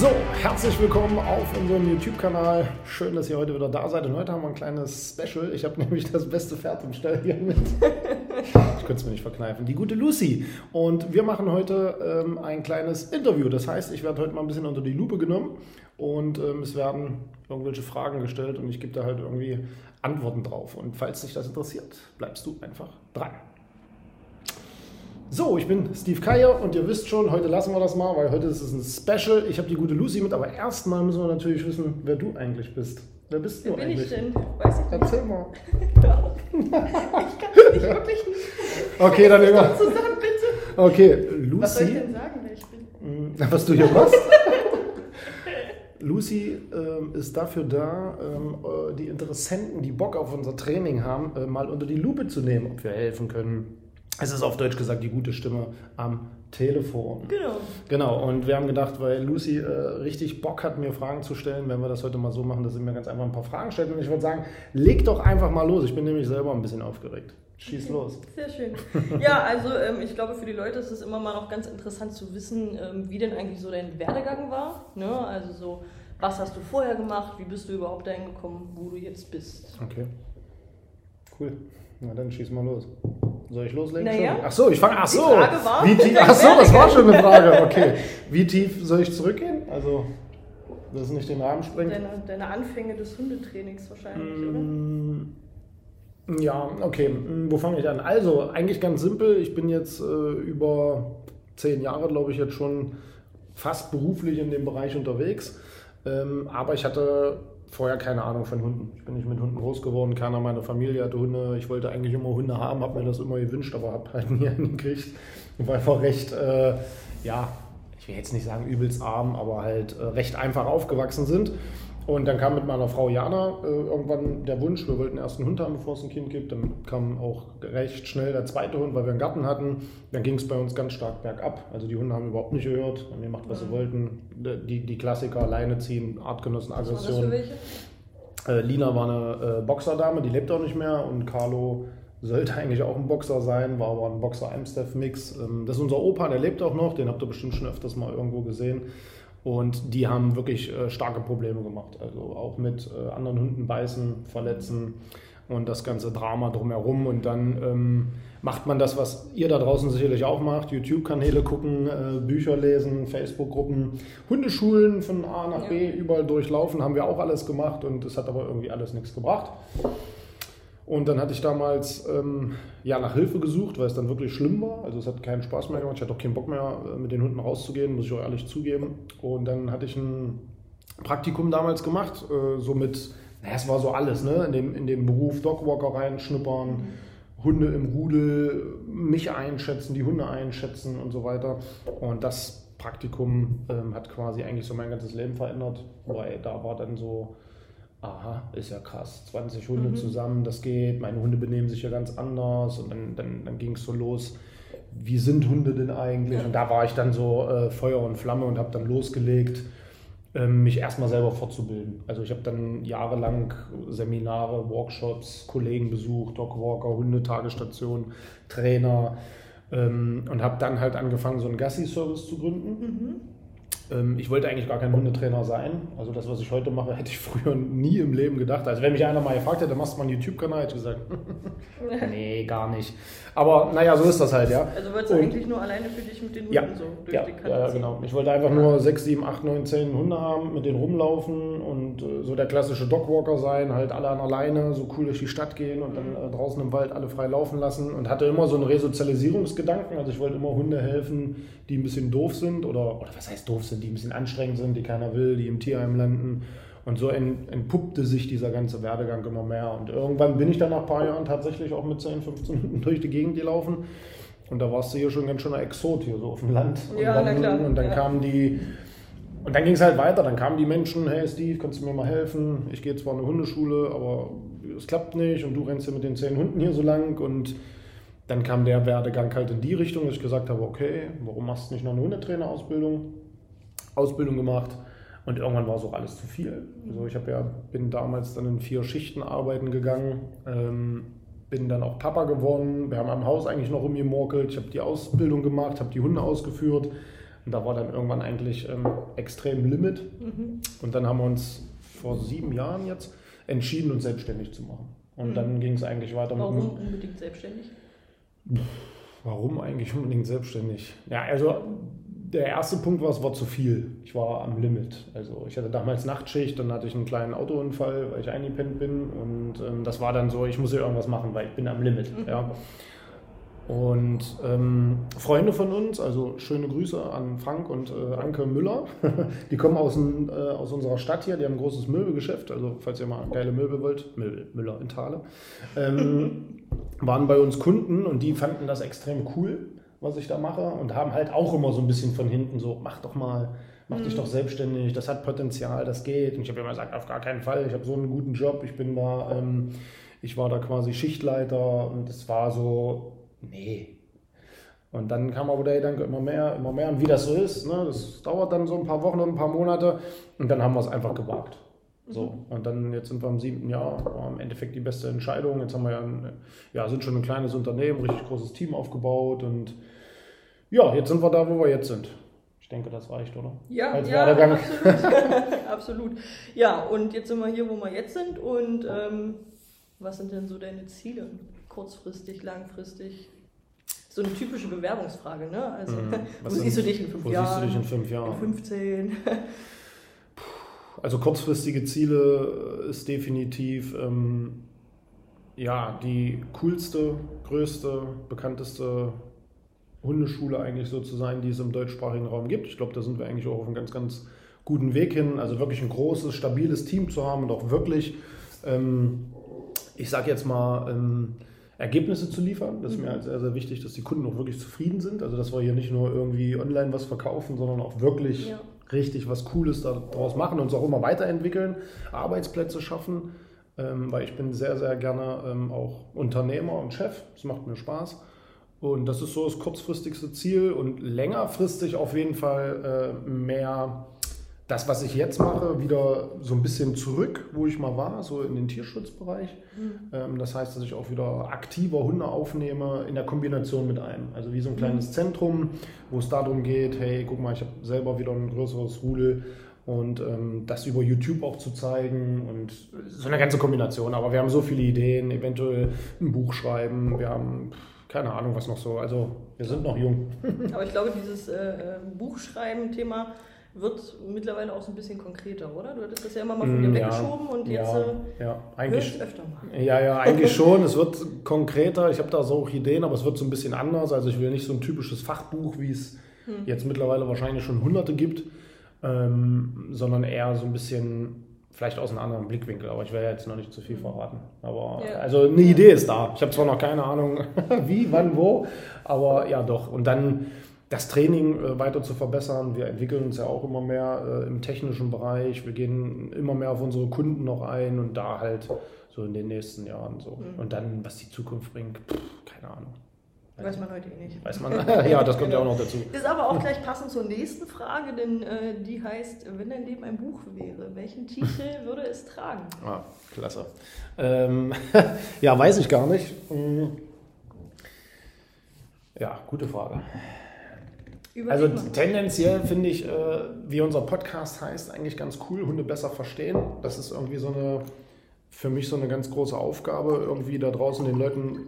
So, herzlich willkommen auf unserem YouTube-Kanal. Schön, dass ihr heute wieder da seid. Und heute haben wir ein kleines Special. Ich habe nämlich das beste Pferd im Stall hier mit. Ich könnte es mir nicht verkneifen. Die gute Lucy. Und wir machen heute ähm, ein kleines Interview. Das heißt, ich werde heute mal ein bisschen unter die Lupe genommen und ähm, es werden irgendwelche Fragen gestellt und ich gebe da halt irgendwie Antworten drauf. Und falls dich das interessiert, bleibst du einfach dran. So, ich bin Steve Keier und ihr wisst schon, heute lassen wir das mal, weil heute ist es ein Special. Ich habe die gute Lucy mit, aber erstmal müssen wir natürlich wissen, wer du eigentlich bist. Wer bist Wer du bin eigentlich? ich denn? Weiß ich nicht. Erzähl mal. ich kann es nicht wirklich nicht. Okay, dann immer. Zusammen, bitte. Okay, Was soll ich Lucy. denn sagen, wer ich bin? Mm, Was du hier machst? Lucy ähm, ist dafür da, ähm, äh, die Interessenten, die Bock auf unser Training haben, äh, mal unter die Lupe zu nehmen, ob wir helfen können. Es ist auf Deutsch gesagt die gute Stimme am Telefon. Genau. Genau, und wir haben gedacht, weil Lucy äh, richtig Bock hat, mir Fragen zu stellen, wenn wir das heute mal so machen, dass sie mir ganz einfach ein paar Fragen stellt. Und ich würde sagen, leg doch einfach mal los. Ich bin nämlich selber ein bisschen aufgeregt. Schieß los. Sehr schön. Ja, also ähm, ich glaube, für die Leute ist es immer mal noch ganz interessant zu wissen, ähm, wie denn eigentlich so dein Werdegang war. Ne? Also so, was hast du vorher gemacht, wie bist du überhaupt dahin gekommen, wo du jetzt bist. Okay. Cool. Na dann schieß mal los. Soll ich loslegen? Naja. Ach so, ich fange. Ach Die so. Frage war, Wie tief, ach so, das war schon eine Frage. Okay. Wie tief soll ich zurückgehen? Also, dass es nicht den Rahmen sprengt. Deine, deine Anfänge des Hundetrainings wahrscheinlich, oder? Mm, Ja, okay. Mm, Wo fange ich an? Also, eigentlich ganz simpel. Ich bin jetzt äh, über zehn Jahre, glaube ich, jetzt schon fast beruflich in dem Bereich unterwegs. Ähm, aber ich hatte vorher keine Ahnung von Hunden. Ich bin nicht mit Hunden groß geworden. Keiner meiner Familie hatte Hunde. Ich wollte eigentlich immer Hunde haben, habe mir das immer gewünscht, aber habe halt nie einen gekriegt. Ich war einfach recht, äh, ja, ich will jetzt nicht sagen übelst arm, aber halt äh, recht einfach aufgewachsen sind. Und dann kam mit meiner Frau Jana äh, irgendwann der Wunsch, wir wollten erst einen Hund haben, bevor es ein Kind gibt. Dann kam auch recht schnell der zweite Hund, weil wir einen Garten hatten. Dann ging es bei uns ganz stark bergab. Also die Hunde haben überhaupt nicht gehört, haben gemacht, was sie wollten. Die, die Klassiker, Alleine ziehen, Artgenossen, Aggression. Äh, Lina war eine äh, Boxerdame, die lebt auch nicht mehr. Und Carlo sollte eigentlich auch ein Boxer sein, war aber ein Boxer-Amstaff-Mix. Ähm, das ist unser Opa, der lebt auch noch, den habt ihr bestimmt schon öfters mal irgendwo gesehen. Und die haben wirklich äh, starke Probleme gemacht. Also auch mit äh, anderen Hunden beißen, verletzen und das ganze Drama drumherum. Und dann ähm, macht man das, was ihr da draußen sicherlich auch macht: YouTube-Kanäle gucken, äh, Bücher lesen, Facebook-Gruppen, Hundeschulen von A nach B überall durchlaufen. Haben wir auch alles gemacht und es hat aber irgendwie alles nichts gebracht. Und dann hatte ich damals ähm, ja, nach Hilfe gesucht, weil es dann wirklich schlimm war. Also es hat keinen Spaß mehr gemacht. Ich hatte auch keinen Bock mehr, äh, mit den Hunden rauszugehen, muss ich auch ehrlich zugeben. Und dann hatte ich ein Praktikum damals gemacht, äh, so mit, naja, es war so alles, ne? In dem, in dem Beruf Dogwalker reinschnuppern, Hunde im Rudel, mich einschätzen, die Hunde einschätzen und so weiter. Und das Praktikum ähm, hat quasi eigentlich so mein ganzes Leben verändert, weil da war dann so, aha, ist ja krass, 20 Hunde zusammen, das geht, meine Hunde benehmen sich ja ganz anders. Und dann, dann, dann ging es so los, wie sind Hunde denn eigentlich? Und da war ich dann so äh, Feuer und Flamme und habe dann losgelegt, ähm, mich erstmal selber fortzubilden. Also ich habe dann jahrelang Seminare, Workshops, Kollegen besucht, Dogwalker, Hundetagesstationen, Trainer ähm, und habe dann halt angefangen, so einen Gassi-Service zu gründen. Ähm, ich wollte eigentlich gar kein Hundetrainer sein. Also das, was ich heute mache, hätte ich früher nie im Leben gedacht. Also wenn mich einer mal gefragt hätte, machst du mal einen YouTube-Kanal, hätte ich gesagt, nee, gar nicht. Aber naja, so ist das halt, ja. Also wolltest du Und- eigentlich nur alleine für dich mit den Hunden Ja, so durch ja, die Kante ja, genau. Ich wollte einfach nur 6, 7, 8, 9, 10 Hunde haben, mit denen rumlaufen und äh, so der klassische Dogwalker sein, halt alle an alleine, so cool durch die Stadt gehen und dann äh, draußen im Wald alle frei laufen lassen und hatte immer so einen Resozialisierungsgedanken. Also ich wollte immer Hunde helfen, die ein bisschen doof sind oder, oder was heißt doof sind, die ein bisschen anstrengend sind, die keiner will, die im Tierheim landen Und so entpuppte sich dieser ganze Werdegang immer mehr. Und irgendwann bin ich dann nach ein paar Jahren tatsächlich auch mit 10, 15 Minuten durch die Gegend gelaufen. Und da warst du hier schon ganz schön ein Exot hier so auf dem Land. Ja, und dann, na klar. Und dann Ja. kamen die, und dann ging es halt weiter. Dann kamen die Menschen, hey Steve, kannst du mir mal helfen? Ich gehe zwar in eine Hundeschule, aber es klappt nicht und du rennst hier mit den zehn Hunden hier so lang. Und dann kam der Werdegang halt in die Richtung, dass ich gesagt habe, okay, warum machst du nicht noch eine Hundetrainerausbildung? Ausbildung gemacht. Und irgendwann war es auch alles zu viel. Also ich habe ja, bin damals dann in vier Schichten arbeiten gegangen, ähm, bin dann auch Papa geworden. Wir haben am Haus eigentlich noch rumgemorkelt. Ich habe die Ausbildung gemacht, habe die Hunde ausgeführt. Und da war dann irgendwann eigentlich ähm, extrem Limit. Und dann haben wir uns vor sieben Jahren jetzt entschieden, uns selbstständig zu machen. Und dann ging es eigentlich weiter mit Warum unbedingt selbstständig? Warum eigentlich unbedingt selbstständig? Ja, also der erste Punkt war, es war zu viel. Ich war am Limit. Also ich hatte damals Nachtschicht, dann hatte ich einen kleinen Autounfall, weil ich eingepennt bin. Und ähm, das war dann so, ich muss hier irgendwas machen, weil ich bin am Limit. Ja. Und ähm, Freunde von uns, also schöne Grüße an Frank und äh, Anke Müller, die kommen aus, dem, äh, aus unserer Stadt hier, die haben ein großes Möbelgeschäft, also falls ihr mal geile Möbel wollt, Möbel, Müller in Thale, ähm, waren bei uns Kunden und die fanden das extrem cool, was ich da mache und haben halt auch immer so ein bisschen von hinten so, mach doch mal, mach dich doch selbstständig, das hat Potenzial, das geht. Und ich habe immer gesagt, auf gar keinen Fall, ich habe so einen guten Job, ich bin da, ähm, ich war da quasi Schichtleiter und es war so, nee. Und dann kam aber der Gedanke immer mehr, immer mehr. Und wie das so ist, ne, das dauert dann so ein paar Wochen und ein paar Monate. Und dann haben wir es einfach gewagt. So, und dann jetzt sind wir im siebten Jahr, war im Endeffekt die beste Entscheidung. Jetzt haben wir ja, ein, ja sind schon ein kleines Unternehmen, richtig großes Team aufgebaut und ja, jetzt sind wir da, wo wir jetzt sind. Ich denke, das reicht, oder? Ja, Als ja absolut. absolut. Ja, und jetzt sind wir hier, wo wir jetzt sind. Und ähm, was sind denn so deine Ziele? Kurzfristig, langfristig? So eine typische Bewerbungsfrage, ne? Also, Mhm. wo Was siehst du dich in fünf Wo Jahren? siehst du dich in fünf in Jahren? 15? Also kurzfristige Ziele ist definitiv ähm, ja, die coolste, größte, bekannteste Hundeschule eigentlich so zu sein, die es im deutschsprachigen Raum gibt. Ich glaube, da sind wir eigentlich auch auf einem ganz, ganz guten Weg hin. Also wirklich ein großes, stabiles Team zu haben und auch wirklich, ähm, ich sage jetzt mal, ähm, Ergebnisse zu liefern. Das ist mir halt sehr, sehr wichtig, dass die Kunden auch wirklich zufrieden sind. Also dass wir hier nicht nur irgendwie online was verkaufen, sondern auch wirklich Ja. Richtig was Cooles daraus machen und uns auch immer weiterentwickeln, Arbeitsplätze schaffen, ähm, weil ich bin sehr, sehr gerne ähm, auch Unternehmer und Chef. Das macht mir Spaß. Und das ist so das kurzfristigste Ziel und längerfristig auf jeden Fall äh, mehr das, was ich jetzt mache, wieder so ein bisschen zurück, wo ich mal war, so in den Tierschutzbereich. Ähm, das heißt, dass ich auch wieder aktiver Hunde aufnehme in der Kombination mit einem. Also wie so ein kleines Zentrum, wo es darum geht, hey, guck mal, ich habe selber wieder ein größeres Rudel und ähm, das über YouTube auch zu zeigen und so eine ganze Kombination. Aber wir haben so viele Ideen, eventuell ein Buch schreiben, wir haben keine Ahnung, was noch so. Also wir sind noch jung. Aber ich glaube, dieses äh, äh, Buchschreiben-Thema wird mittlerweile auch so ein bisschen konkreter, oder? Du hattest das ja immer mal von dir Mm, ja. weggeschoben und jetzt ja, äh, ja, eigentlich öfter mal. Ja, ja, eigentlich schon. Es wird konkreter. Ich habe da so auch Ideen, aber es wird so ein bisschen anders. Also ich will nicht so ein typisches Fachbuch, wie es jetzt mittlerweile wahrscheinlich schon hunderte gibt, ähm, sondern eher so ein bisschen vielleicht aus einem anderen Blickwinkel. Aber ich werde jetzt noch nicht zu viel verraten. Aber Ja. also eine Idee ist da. Ich habe zwar noch keine Ahnung, wie, wann, wo, aber ja doch. Und dann das Training äh, weiter zu verbessern. Wir entwickeln uns ja auch immer mehr äh, im technischen Bereich. Wir gehen immer mehr auf unsere Kunden noch ein und da halt so in den nächsten Jahren so. Und dann, was die Zukunft bringt, pff, keine Ahnung. Weiß man heute eh nicht. Weiß man. ja, das kommt ja auch noch dazu. Ist aber auch gleich passend zur nächsten Frage, denn äh, die heißt, wenn dein Leben ein Buch wäre, welchen Titel würde es tragen? Ah, klasse. Ähm, ja, weiß ich gar nicht. Hm. Ja, gute Frage. Also tendenziell finde ich, äh, wie unser Podcast heißt, eigentlich ganz cool, Hunde besser verstehen. Das ist irgendwie so eine, für mich so eine ganz große Aufgabe, irgendwie da draußen den Leuten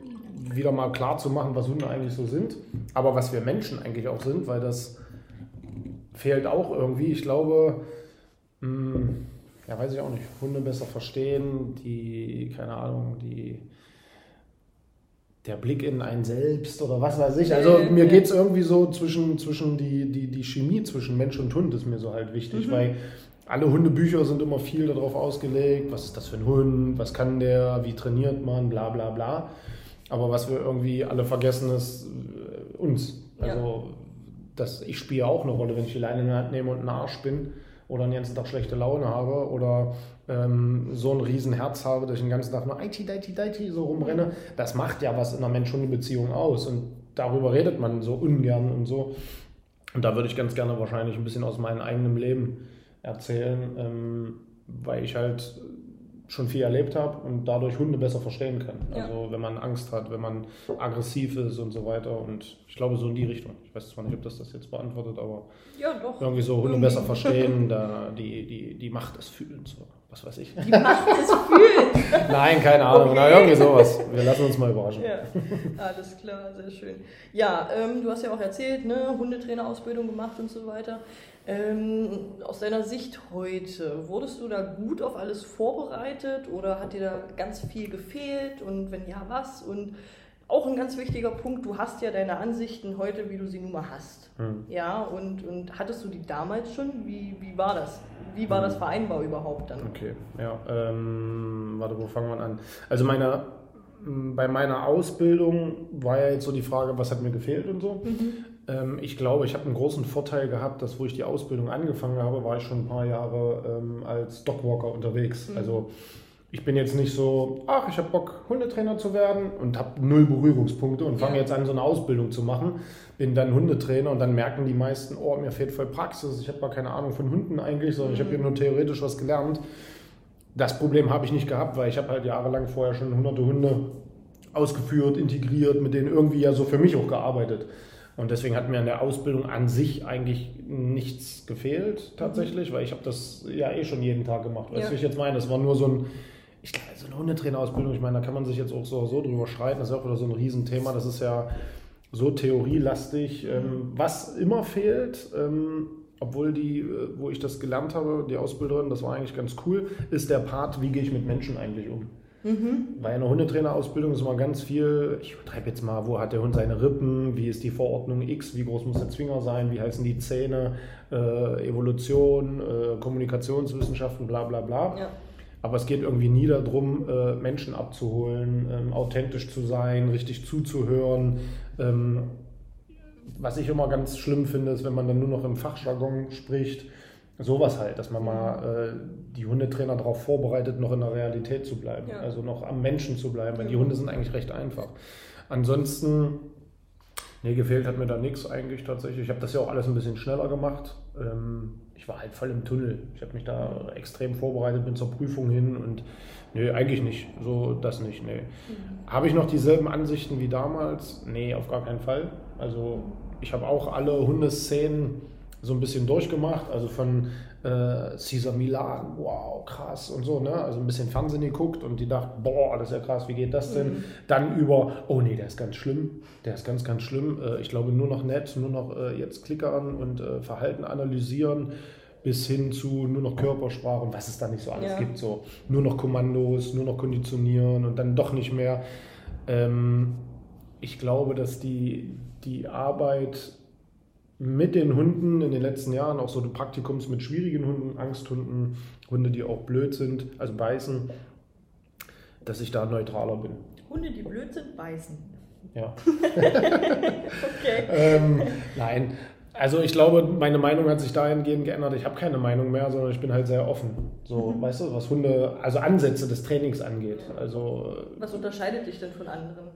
wieder mal klar zu machen, was Hunde eigentlich so sind, aber was wir Menschen eigentlich auch sind, weil das fehlt auch irgendwie. Ich glaube, mh, ja, weiß ich auch nicht, Hunde besser verstehen, die, keine Ahnung, die der Blick in ein Selbst oder was weiß ich. Also mir geht es irgendwie so zwischen, zwischen die, die, die Chemie zwischen Mensch und Hund ist mir so halt wichtig, Mhm. weil alle Hundebücher sind immer viel darauf ausgelegt, was ist das für ein Hund, was kann der, wie trainiert man, bla bla bla. Aber was wir irgendwie alle vergessen, ist äh, uns. Also ja. das, ich spiele auch eine Rolle, wenn ich die Leine in der Hand nehme und ein Arsch bin oder den ganzen Tag schlechte Laune habe oder ähm, so ein riesen Herz habe, dass ich den ganzen Tag nur IT, IT, IT so rumrenne. Das macht ja was in einer Mensch-Hunde-Beziehung aus und darüber redet man so ungern und so. Und da würde ich ganz gerne wahrscheinlich ein bisschen aus meinem eigenen Leben erzählen, ähm, weil ich halt schon viel erlebt habe und dadurch Hunde besser verstehen kann. Also wenn man Angst hat, wenn man aggressiv ist und so weiter. Und ich glaube so in die Richtung. Ich weiß zwar nicht, ob das das jetzt beantwortet, aber ja, irgendwie so Hunde irgendwie. besser verstehen, da die, die, die Macht des Fühlens. So. Was weiß ich. Die Macht des Fühlens. Nein, keine Ahnung. Okay. Na, irgendwie sowas. Wir lassen uns mal überraschen. Ja, alles klar, sehr schön. Ja, ähm, du hast ja auch erzählt, ne, Hundetrainerausbildung gemacht und so weiter. Ähm, aus deiner Sicht heute, wurdest du da gut auf alles vorbereitet oder hat dir da ganz viel gefehlt und wenn ja, was? Und auch ein ganz wichtiger Punkt, du hast ja deine Ansichten heute, wie du sie nun mal hast. Hm. Ja, und, und hattest du die damals schon? Wie, wie war das? Wie war hm. das vereinbar überhaupt dann? Okay, ja. Ähm, warte, wo fangen wir an? Also meine, bei meiner Ausbildung war ja jetzt so die Frage, was hat mir gefehlt und so. Mhm. Ähm, ich glaube, ich habe einen großen Vorteil gehabt, dass wo ich die Ausbildung angefangen habe, war ich schon ein paar Jahre ähm, als Dogwalker unterwegs. Mhm. Also ich bin jetzt nicht so, ach, ich habe Bock, Hundetrainer zu werden und habe null Berührungspunkte und fange ja. jetzt an, so eine Ausbildung zu machen. Bin dann Hundetrainer und dann merken die meisten, oh, mir fehlt voll Praxis, ich habe gar keine Ahnung von Hunden eigentlich, sondern mhm. ich habe hier nur theoretisch was gelernt. Das Problem habe ich nicht gehabt, weil ich habe halt jahrelang vorher schon hunderte Hunde ausgeführt, integriert, mit denen irgendwie ja so für mich auch gearbeitet. Und deswegen hat mir an der Ausbildung an sich eigentlich nichts gefehlt tatsächlich, mhm. weil ich habe das ja eh schon jeden Tag gemacht. Weißt ja. du, ich jetzt meine? Das war nur so ein, ich glaube, so eine Hundetrainerausbildung, ich meine, da kann man sich jetzt auch so, so drüber streiten, das ist auch wieder so ein Riesenthema, das ist ja so theorielastig. Ähm, mhm. was immer fehlt, ähm, obwohl die, äh, wo ich das gelernt habe, die Ausbilderin, das war eigentlich ganz cool, ist der Part, wie gehe ich mit Menschen eigentlich um. Mhm. Bei einer Hundetrainerausbildung ist immer ganz viel, ich übertreibe jetzt mal, wo hat der Hund seine Rippen, wie ist die Verordnung X, wie groß muss der Zwinger sein, wie heißen die Zähne, äh, Evolution, äh, Kommunikationswissenschaften, bla bla bla. Ja. Aber es geht irgendwie nie darum, äh, Menschen abzuholen, ähm, authentisch zu sein, richtig zuzuhören. Ähm, was ich immer ganz schlimm finde, ist, wenn man dann nur noch im Fachjargon spricht Sowas halt, dass man mal äh, die Hundetrainer darauf vorbereitet, noch in der Realität zu bleiben, ja. also noch am Menschen zu bleiben, weil die Hunde sind eigentlich recht einfach. Ansonsten, nee, gefehlt hat mir da nichts eigentlich tatsächlich. Ich habe das ja auch alles ein bisschen schneller gemacht. Ähm, ich war halt voll im Tunnel. Ich habe mich da extrem vorbereitet, bin zur Prüfung hin und nee, eigentlich nicht. So, das nicht, nee. Mhm. Habe ich noch dieselben Ansichten wie damals? Nee, auf gar keinen Fall. Also ich habe auch alle Hundeszenen so ein bisschen durchgemacht, also von äh, Caesar Milan, wow, krass und so, ne? Also ein bisschen Fernsehen geguckt und die dachten, boah, das ist ja krass, wie geht das denn? Mhm. Dann über, oh nee, der ist ganz schlimm, der ist ganz, ganz schlimm. Äh, ich glaube nur noch nett, nur noch äh, jetzt klickern und äh, Verhalten analysieren bis hin zu nur noch Körpersprache und was es da nicht so alles ja. gibt. So nur noch Kommandos, nur noch konditionieren und dann doch nicht mehr. Ähm, ich glaube, dass die, die Arbeit mit den Hunden in den letzten Jahren, auch so Praktikums mit schwierigen Hunden, Angsthunden, Hunde, die auch blöd sind, also beißen, dass ich da neutraler bin. Hunde, die blöd sind, beißen. Ja. okay. ähm, nein. Also ich glaube, meine Meinung hat sich dahingehend geändert. Ich habe keine Meinung mehr, sondern ich bin halt sehr offen. So, mhm. weißt du, was Hunde, also Ansätze des Trainings angeht. Also, was unterscheidet dich denn von anderen?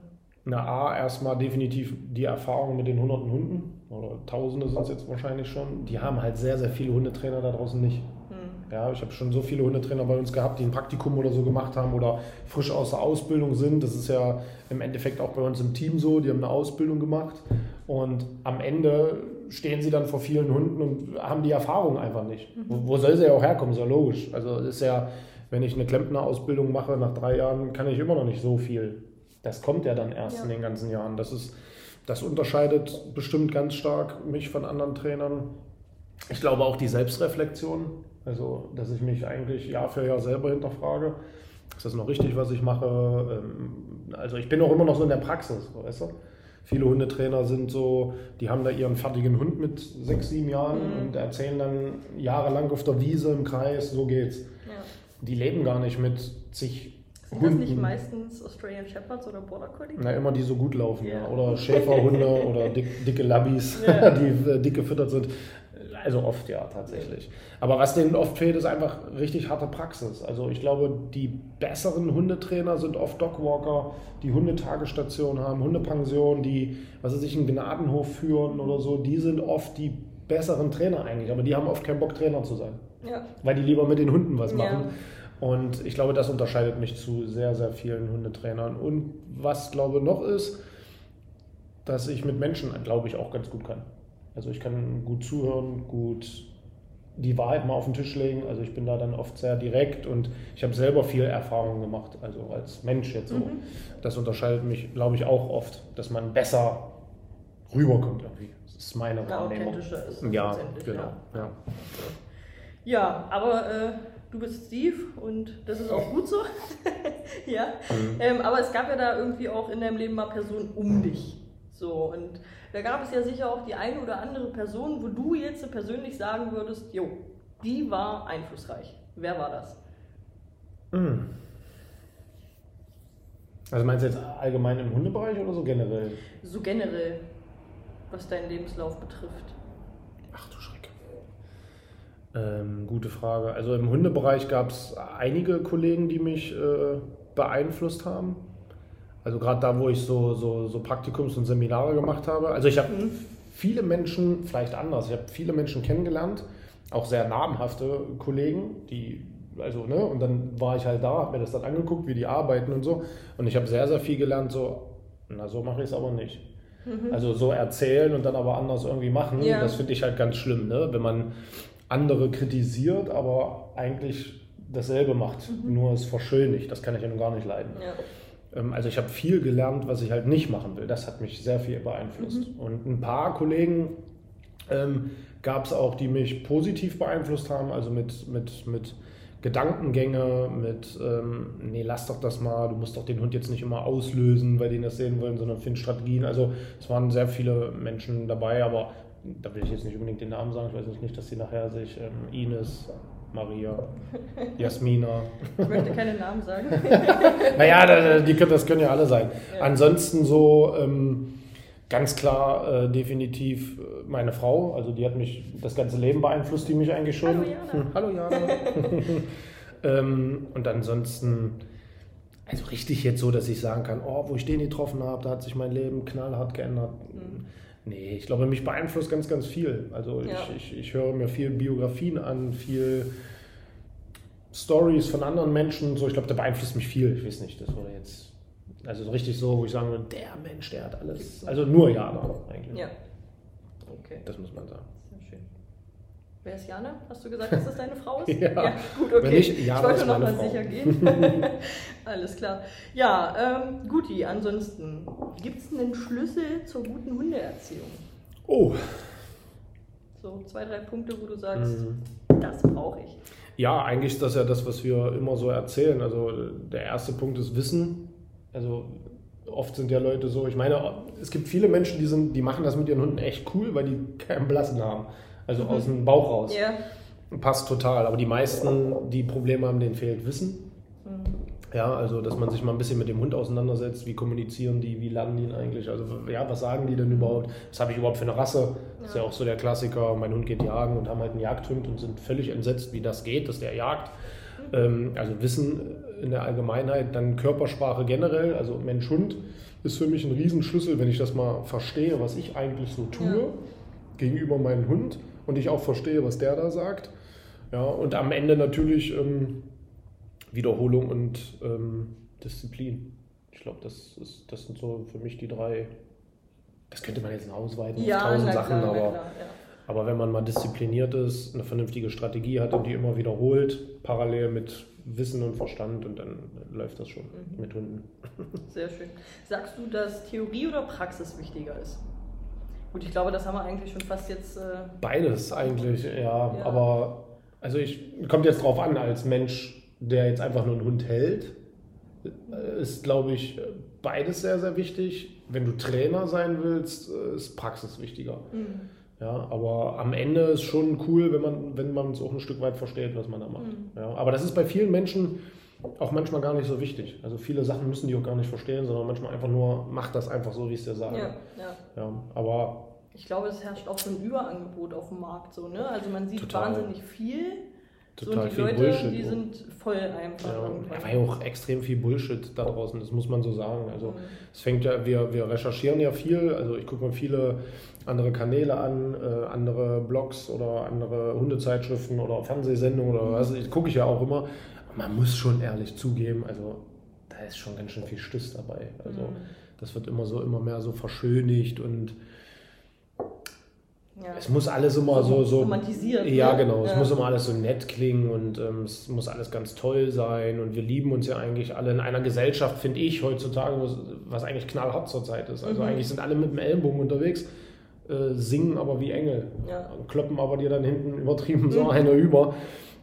Na, A, erstmal definitiv die Erfahrung mit den hunderten Hunden, oder Tausende sind es jetzt wahrscheinlich schon. Die haben halt sehr, sehr viele Hundetrainer da draußen nicht. Hm. Ja, ich habe schon so viele Hundetrainer bei uns gehabt, die ein Praktikum oder so gemacht haben oder frisch aus der Ausbildung sind. Das ist ja im Endeffekt auch bei uns im Team so. Die haben eine Ausbildung gemacht und am Ende stehen sie dann vor vielen Hunden und haben die Erfahrung einfach nicht. Mhm. Wo, wo, soll sie ja auch herkommen? Ist ja logisch. Also ist ja, wenn ich eine Klempner-Ausbildung mache, nach drei Jahren kann ich immer noch nicht so viel. Das kommt ja dann erst ja. in den ganzen Jahren. Das, ist, das unterscheidet bestimmt ganz stark mich von anderen Trainern. Ich glaube auch die Selbstreflexion, also dass ich mich eigentlich Jahr für Jahr selber hinterfrage. Ist das noch richtig, was ich mache? Ähm, also ich bin auch immer noch so in der Praxis, weißt du? Viele Hundetrainer sind so, die haben da ihren fertigen Hund mit sechs, sieben Jahren Mhm. und erzählen dann jahrelang auf der Wiese im Kreis, so geht's. Ja. Die leben gar nicht mit zig Sind das nicht meistens Australian Shepherds oder Border Collie? Na, immer die so gut laufen, ja. Ja. Oder Schäferhunde oder dick, dicke Labbys, Ja. die äh, dick gefüttert sind. Also oft ja, tatsächlich. Aber was denen oft fehlt, ist einfach richtig harte Praxis. Also ich glaube, die besseren Hundetrainer sind oft Dogwalker, die Hundetagesstationen haben, Hundepensionen, die, was weiß ich, einen Gnadenhof führen oder so. Die sind oft die besseren Trainer eigentlich. Aber die haben oft keinen Bock, Trainer zu sein. Ja. Weil die lieber mit den Hunden was Ja. Und ich glaube, das unterscheidet mich zu sehr, sehr vielen Hundetrainern. Und was glaube noch ist, dass ich mit Menschen, glaube ich, auch ganz gut kann. Also ich kann gut zuhören, gut die Wahrheit mal auf den Tisch legen. Also ich bin da dann oft sehr direkt und ich habe selber viel Erfahrung gemacht, also als Mensch jetzt so. Mhm. Das unterscheidet mich, glaube ich, auch oft, dass man besser rüberkommt irgendwie. Das ist meine Wahrnehmung. authentischer ist Ja, genau. ja. Ja. Ja, aber äh, du bist Steve und das ist auch gut so. ja. Mhm. Ähm, aber es gab ja da irgendwie auch in deinem Leben mal Personen um dich. So, und da gab es ja sicher auch die eine oder andere Person, wo du jetzt persönlich sagen würdest, jo, die war einflussreich. Wer war das? Mhm. Also meinst du jetzt allgemein im Hundebereich oder so generell? So generell, was deinen Lebenslauf betrifft. Ach du Schreck. Ähm, gute Frage. Also im Hundebereich gab es einige Kollegen, die mich äh, beeinflusst haben. Also gerade da, wo ich so, so, so Praktikums und Seminare gemacht habe. Also ich habe Mhm. viele Menschen, vielleicht anders, ich habe viele Menschen kennengelernt, auch sehr namhafte Kollegen, die, also, ne, und dann war ich halt da, habe mir das dann angeguckt, wie die arbeiten und so. Und ich habe sehr, sehr viel gelernt, so, na, so mache ich es aber nicht. Also so erzählen und dann aber anders irgendwie machen, Ja. das finde ich halt ganz schlimm, ne? wenn man andere kritisiert, aber eigentlich dasselbe macht, nur es verschönigt. Das kann ich ja nun gar nicht leiden. Ja. Ähm, Also ich habe viel gelernt, was ich halt nicht machen will. Das hat mich sehr viel beeinflusst. Und ein paar Kollegen ähm, gab es auch, die mich positiv beeinflusst haben, also mit, mit, mit Gedankengänge, mit, ähm, nee, lass doch das mal, du musst doch den Hund jetzt nicht immer auslösen, weil die das sehen wollen, sondern find Strategien. Also es waren sehr viele Menschen dabei, aber da will ich jetzt nicht unbedingt den Namen sagen, ich weiß nicht, nicht dass sie nachher sich ähm, Ines, Maria, Jasmina, Ich möchte keine Namen sagen. naja, da- die, können- das können ja alle sein. Ja. Ansonsten so ähm, ganz klar äh, definitiv äh, meine Frau, also die hat mich das ganze Leben beeinflusst, die mich eigentlich schon. Hallo, Jana. Hm, Hallo Jana. ähm, und ansonsten, also richtig jetzt so, dass ich sagen kann, oh, wo ich den getroffen habe, da hat sich mein Leben knallhart geändert. Mhm. Nee, ich glaube, mich beeinflusst ganz, ganz viel. Also Ja. ich, ich, ich höre mir viel Biografien an, viel Stories von anderen Menschen. So, ich glaube, der beeinflusst mich viel. Ich weiß nicht, das wurde jetzt. Also so richtig so, wo ich sagen würde, der Mensch, der hat alles. Also nur Jana eigentlich. ja. Okay. Das muss man sagen. Wer ist Jana? Hast du gesagt, dass das deine Frau ist? Ja. gut, okay. Wenn nicht, Jana ich wollte ist noch meine mal Frau. sicher gehen. Alles klar. Ja, ähm, Guti, ansonsten, gibt es einen Schlüssel zur guten Hundeerziehung? Oh. So zwei, drei Punkte, wo du sagst, Mhm. das brauche ich. Ja, eigentlich ist das ja das, was wir immer so erzählen. Also der erste Punkt ist Wissen. Also oft sind ja Leute so, ich meine, es gibt viele Menschen, die, sind, die machen das mit ihren Hunden echt cool, weil die keinen Blassen haben. Also aus dem Bauch raus. Ja. Passt total. Aber die meisten, die Probleme haben, denen fehlt Wissen. Ja, also dass man sich mal ein bisschen mit dem Hund auseinandersetzt, wie kommunizieren die, wie lernen die ihn eigentlich, also ja, was sagen die denn überhaupt, was habe ich überhaupt für eine Rasse, das ist ja auch so der Klassiker, mein Hund geht jagen und haben halt einen Jagdhund und sind völlig entsetzt, wie das geht, dass der jagt. Ähm, also Wissen in der Allgemeinheit, dann Körpersprache generell, also Mensch-Hund ist für mich ein Riesenschlüssel, wenn ich das mal verstehe, was ich eigentlich so tue Ja. gegenüber meinem Hund und ich auch verstehe, was der da sagt. Ja, und am Ende natürlich ähm, Wiederholung und ähm, Disziplin. Ich glaube, das, ist- das sind so für mich die drei. Das könnte man jetzt ausweiten auf Ja, tausend na Sachen, klar, aber, klar, ja. aber wenn man mal diszipliniert ist, eine vernünftige Strategie hat und die immer wiederholt, parallel mit Wissen und Verstand und dann läuft das schon Mhm. mit Hunden. Sehr schön. Sagst du, dass Theorie oder Praxis wichtiger ist? Gut, ich glaube, das haben wir eigentlich schon fast jetzt. Äh, Beides eigentlich, ja. Ja. Aber also ich kommt jetzt drauf an, als Mensch, der jetzt einfach nur einen Hund hält, äh, ist, glaube ich, beides sehr, sehr wichtig. wenn du Trainer sein willst, äh, ist Praxis wichtiger. Mhm. Ja, aber am Ende ist schon cool, wenn man wenn man es auch ein Stück weit versteht, was man da macht. Mhm. Ja, aber das ist bei vielen Menschen auch manchmal gar nicht so wichtig. Also viele Sachen müssen die auch gar nicht verstehen, sondern manchmal einfach nur, mach das einfach so, wie ich es dir sage. Ja, ja. ja, aber ich glaube, es herrscht auch so ein Überangebot auf dem Markt. So, ne? Also man sieht total. wahnsinnig viel. Total so, und die viel Leute, Bullshit. die sind voll einfach. Ja, war ja auch extrem viel Bullshit da draußen, das muss man so sagen. Also mhm. es fängt ja, wir, wir recherchieren ja viel, also ich gucke mir viele andere Kanäle an, äh, andere Blogs oder andere Hundezeitschriften oder Fernsehsendungen oder was, ich gucke ich ja auch immer man muss schon ehrlich zugeben, also da ist schon ganz schön viel Stüss dabei. Also mhm. das wird immer so, immer mehr so verschönigt und ja. es muss alles immer so, so, romantisiert. Ja, ne? genau. Ja. Es muss immer alles so nett klingen und ähm, es muss alles ganz toll sein und wir lieben uns ja eigentlich alle in einer Gesellschaft, finde ich heutzutage, was eigentlich knallhart zur Zeit ist. Also mhm. eigentlich sind alle mit dem Ellenbogen unterwegs. Äh, singen aber wie Engel, ja. kloppen aber dir dann hinten übertrieben so mhm. einer über.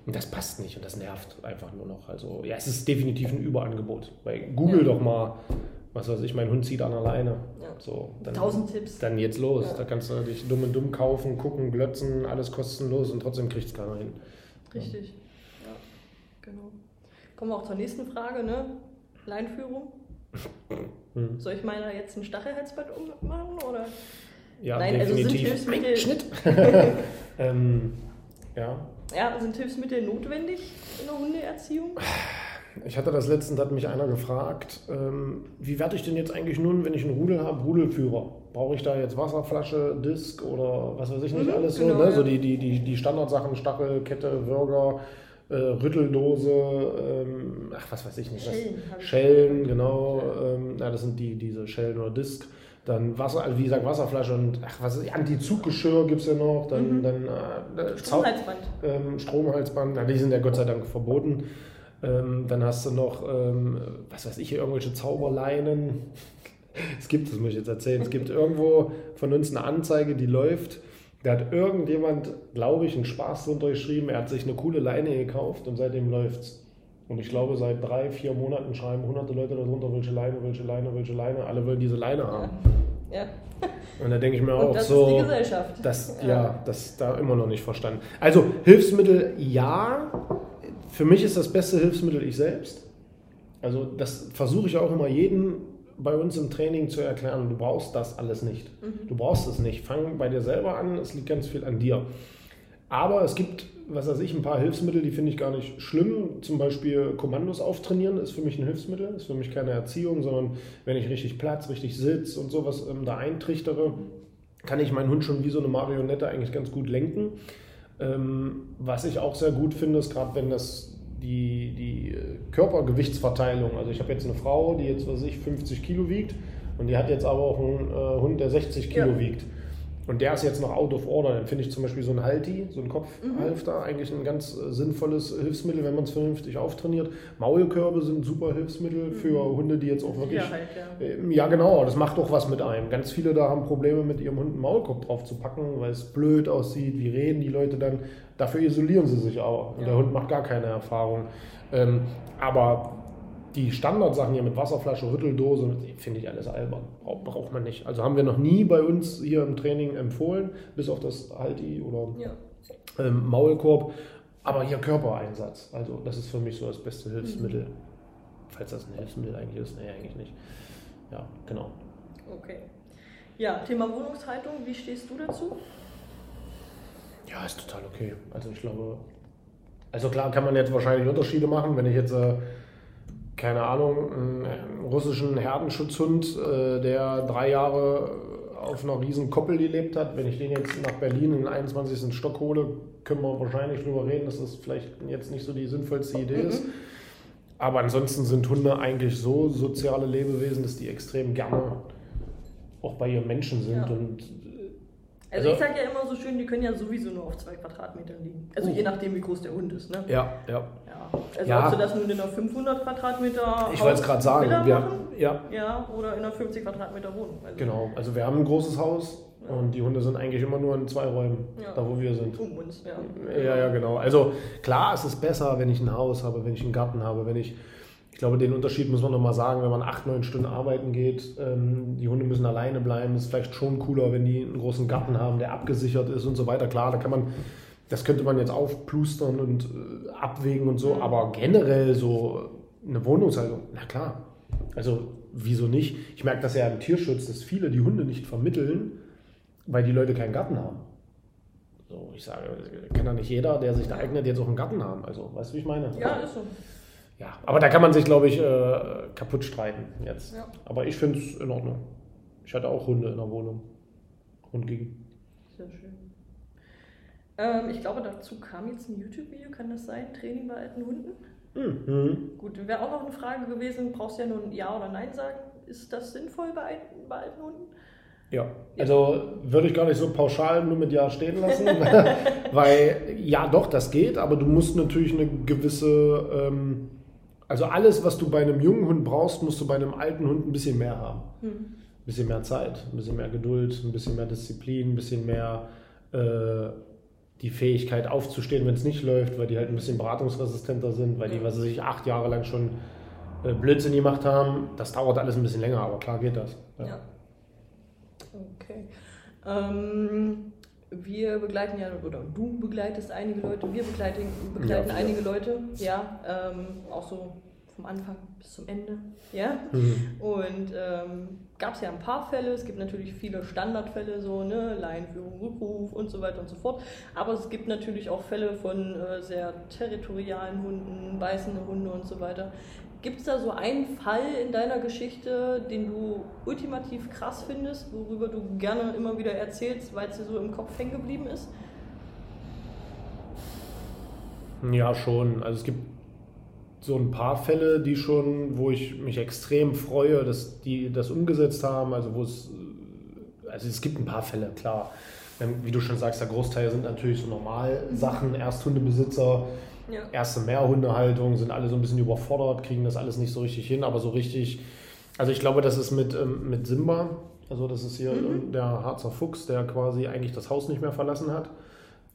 Und das passt nicht und das nervt einfach nur noch. Also ja, es ist definitiv ein Überangebot. Weil Google doch mal, was weiß ich, mein Hund zieht an alleine. Ja. So, dann, Tausend Tipps. Dann jetzt los. Ja. Da kannst du dich dumm und dumm kaufen, gucken, glötzen, alles kostenlos und trotzdem kriegt es keiner hin. Richtig. Ja. genau. Kommen wir auch zur nächsten Frage, ne? Leinführung. Hm. Soll ich meiner jetzt ein Stachelherzbett ummachen oder? Ja, Nein, definitiv. Also sind Hilfsmittel. Schnitt. ähm, ja, ja, sind Hilfsmittel notwendig in der Hundeerziehung? Ich hatte das letztens, hat mich einer gefragt, ähm, wie werde ich denn jetzt eigentlich nun, wenn ich einen Rudel habe, Rudelführer? Brauche ich da jetzt Wasserflasche, Disk oder was weiß ich nicht mhm, alles so? Genau, ne? Ja. So die, die, die, die Standardsachen, Stachel, Kette, Würger, äh, Rütteldose, ähm, ach was weiß ich nicht. Schellen, Schellen genau. Ähm, ja, das sind die, diese Schellen oder Disk. Dann Wasser, also wie gesagt, Wasserflasche und ach, was ist Anti-Zuggeschirr gibt es ja noch. Dann, mhm. dann äh, Stromhalsband. Ähm, Stromhalsband, na, die sind ja Gott sei Dank verboten. Ähm, dann hast du noch, ähm, was weiß ich, irgendwelche Zauberleinen. es gibt, das muss ich jetzt erzählen, es gibt irgendwo von uns eine Anzeige, die läuft. Da hat irgendjemand, glaube ich, einen Spaß drunter geschrieben. Er hat sich eine coole Leine gekauft und seitdem läuft's. Und ich glaube, seit drei, vier Monaten schreiben hunderte Leute darunter, welche Leine, welche Leine, welche Leine. Alle wollen diese Leine haben. Ja. Und da denke ich mir auch das so. Das ist die Gesellschaft. Das, ja. ja, das da immer noch nicht verstanden. Also Hilfsmittel ja. Für mich ist das beste Hilfsmittel ich selbst. Also das versuche ich auch immer jedem bei uns im Training zu erklären. Du brauchst das alles nicht. Mhm. Du brauchst es nicht. Fang bei dir selber an. Es liegt ganz viel an dir. Aber es gibt, was weiß ich, ein paar Hilfsmittel, die finde ich gar nicht schlimm. Zum Beispiel Kommandos auftrainieren ist für mich ein Hilfsmittel, ist für mich keine Erziehung, sondern wenn ich richtig Platz, richtig Sitz und sowas ähm, da eintrichtere, kann ich meinen Hund schon wie so eine Marionette eigentlich ganz gut lenken. Ähm, was ich auch sehr gut finde, ist gerade wenn das die, die Körpergewichtsverteilung, also ich habe jetzt eine Frau, die jetzt, was ich, 50 Kilo wiegt und die hat jetzt aber auch einen äh, Hund, der 60 Kilo ja. wiegt. Und der ist jetzt noch out of order. Dann finde ich zum Beispiel so ein Halti, so ein Kopfhalfter, mhm. eigentlich ein ganz äh, sinnvolles Hilfsmittel, wenn man es vernünftig auftrainiert. Maulkörbe sind super Hilfsmittel mhm. für Hunde, die jetzt auch wirklich. Ja, halt, ja. Äh, ja, genau, das macht doch was mit einem. Ganz viele da haben Probleme mit ihrem Hund einen Maulkorb drauf zu packen, weil es blöd aussieht. Wie reden die Leute dann? Dafür isolieren sie sich auch. Und ja. der Hund macht gar keine Erfahrung. Ähm, aber die Standardsachen hier mit Wasserflasche, Rütteldose, finde ich alles albern. Braucht man nicht. Also haben wir noch nie bei uns hier im Training empfohlen, bis auf das Halti oder ja. ähm, Maulkorb. Aber hier Körpereinsatz. Also das ist für mich so das beste Hilfsmittel. Mhm. Falls das ein Hilfsmittel eigentlich ist, nee, eigentlich nicht. Ja, genau. Okay. Ja, Thema Wohnungshaltung, wie stehst du dazu? Ja, ist total okay. Also ich glaube, also klar kann man jetzt wahrscheinlich Unterschiede machen, wenn ich jetzt äh, keine Ahnung, einen russischen Herdenschutzhund, äh, der drei Jahre auf einer riesen Koppel gelebt hat. Wenn ich den jetzt nach Berlin in den 21. Stock hole, können wir wahrscheinlich drüber reden, dass das vielleicht jetzt nicht so die sinnvollste Idee mhm. ist. Aber ansonsten sind Hunde eigentlich so soziale Lebewesen, dass die extrem gerne auch bei ihren Menschen sind ja. und also, also ich sage ja immer so schön, die können ja sowieso nur auf zwei Quadratmetern liegen. Also uh. je nachdem, wie groß der Hund ist. Ne? Ja, ja. ja. Also ja. ob du das nun in einer 500 Quadratmeter Ich wollte es gerade sagen. Wir, ja. ja. Oder in einer 50 Quadratmeter Wohnung. Also genau, also wir haben ein großes Haus ja. und die Hunde sind eigentlich immer nur in zwei Räumen, ja. da wo wir sind. Um uns, ja. Ja, ja, genau. Also klar, es ist besser, wenn ich ein Haus habe, wenn ich einen Garten habe, wenn ich glaube, den Unterschied muss man nochmal sagen, wenn man acht, neun Stunden arbeiten geht, ähm, die Hunde müssen alleine bleiben, ist vielleicht schon cooler, wenn die einen großen Garten haben, der abgesichert ist und so weiter. Klar, da kann man, das könnte man jetzt aufplustern und äh, abwägen und so, aber generell so eine Wohnungshaltung, na klar. Also, wieso nicht? Ich merke das ja im Tierschutz, dass viele die Hunde nicht vermitteln, weil die Leute keinen Garten haben. So, ich sage, kann ja nicht jeder, der sich da eignet, jetzt auch einen Garten haben. Also, weißt du, wie ich meine? Ja, ist so. Ja, aber da kann man sich, glaube ich, äh, kaputt streiten jetzt. Ja. Aber ich finde es in Ordnung. Ich hatte auch Hunde in der Wohnung. Hund ging. Sehr schön. Ähm, ich glaube, dazu kam jetzt ein YouTube-Video, kann das sein? Training bei alten Hunden? Mhm. Gut, wäre auch noch eine Frage gewesen, brauchst du ja nur ein Ja oder Nein sagen. Ist das sinnvoll bei alten, bei alten Hunden? Ja, also würde ich gar nicht so pauschal nur mit Ja stehen lassen, weil ja doch, das geht, aber du musst natürlich eine gewisse, ähm, also alles, was du bei einem jungen Hund brauchst, musst du bei einem alten Hund ein bisschen mehr haben. Hm. Ein bisschen mehr Zeit, ein bisschen mehr Geduld, ein bisschen mehr Disziplin, ein bisschen mehr äh, die Fähigkeit aufzustehen, wenn es nicht läuft, weil die halt ein bisschen beratungsresistenter sind, weil die, was sie sich acht Jahre lang schon äh, Blödsinn gemacht haben. Das dauert alles ein bisschen länger, aber klar geht das. Ja. Okay. Ähm, wir begleiten ja, oder du begleitest einige Leute, wir begleiten, begleiten Ja, einige Leute, ja, ähm, auch so vom Anfang bis zum Ende, ja. Mhm. Und ähm, gab es ja ein paar Fälle, es gibt natürlich viele Standardfälle, so, ne, Laienführung, Rückruf und so weiter und so fort. Aber es gibt natürlich auch Fälle von äh, sehr territorialen Hunden, beißende Hunde und so weiter. Gibt es da so einen Fall in deiner Geschichte, den du ultimativ krass findest, worüber du gerne immer wieder erzählst, weil es dir so im Kopf hängen geblieben ist? Ja, schon. Also es gibt so ein paar Fälle, die schon, wo ich mich extrem freue, dass die das umgesetzt haben. Also wo es, also es gibt ein paar Fälle, klar. Ähm, Wie du schon sagst, der Großteil sind natürlich so Normalsachen, Ersthundebesitzer, Ja. erste Mehrhundehaltung, sind alle so ein bisschen überfordert, kriegen das alles nicht so richtig hin, aber so richtig, also ich glaube, das ist mit, ähm, mit Simba, also das ist hier Mhm. der Harzer Fuchs, der quasi eigentlich das Haus nicht mehr verlassen hat.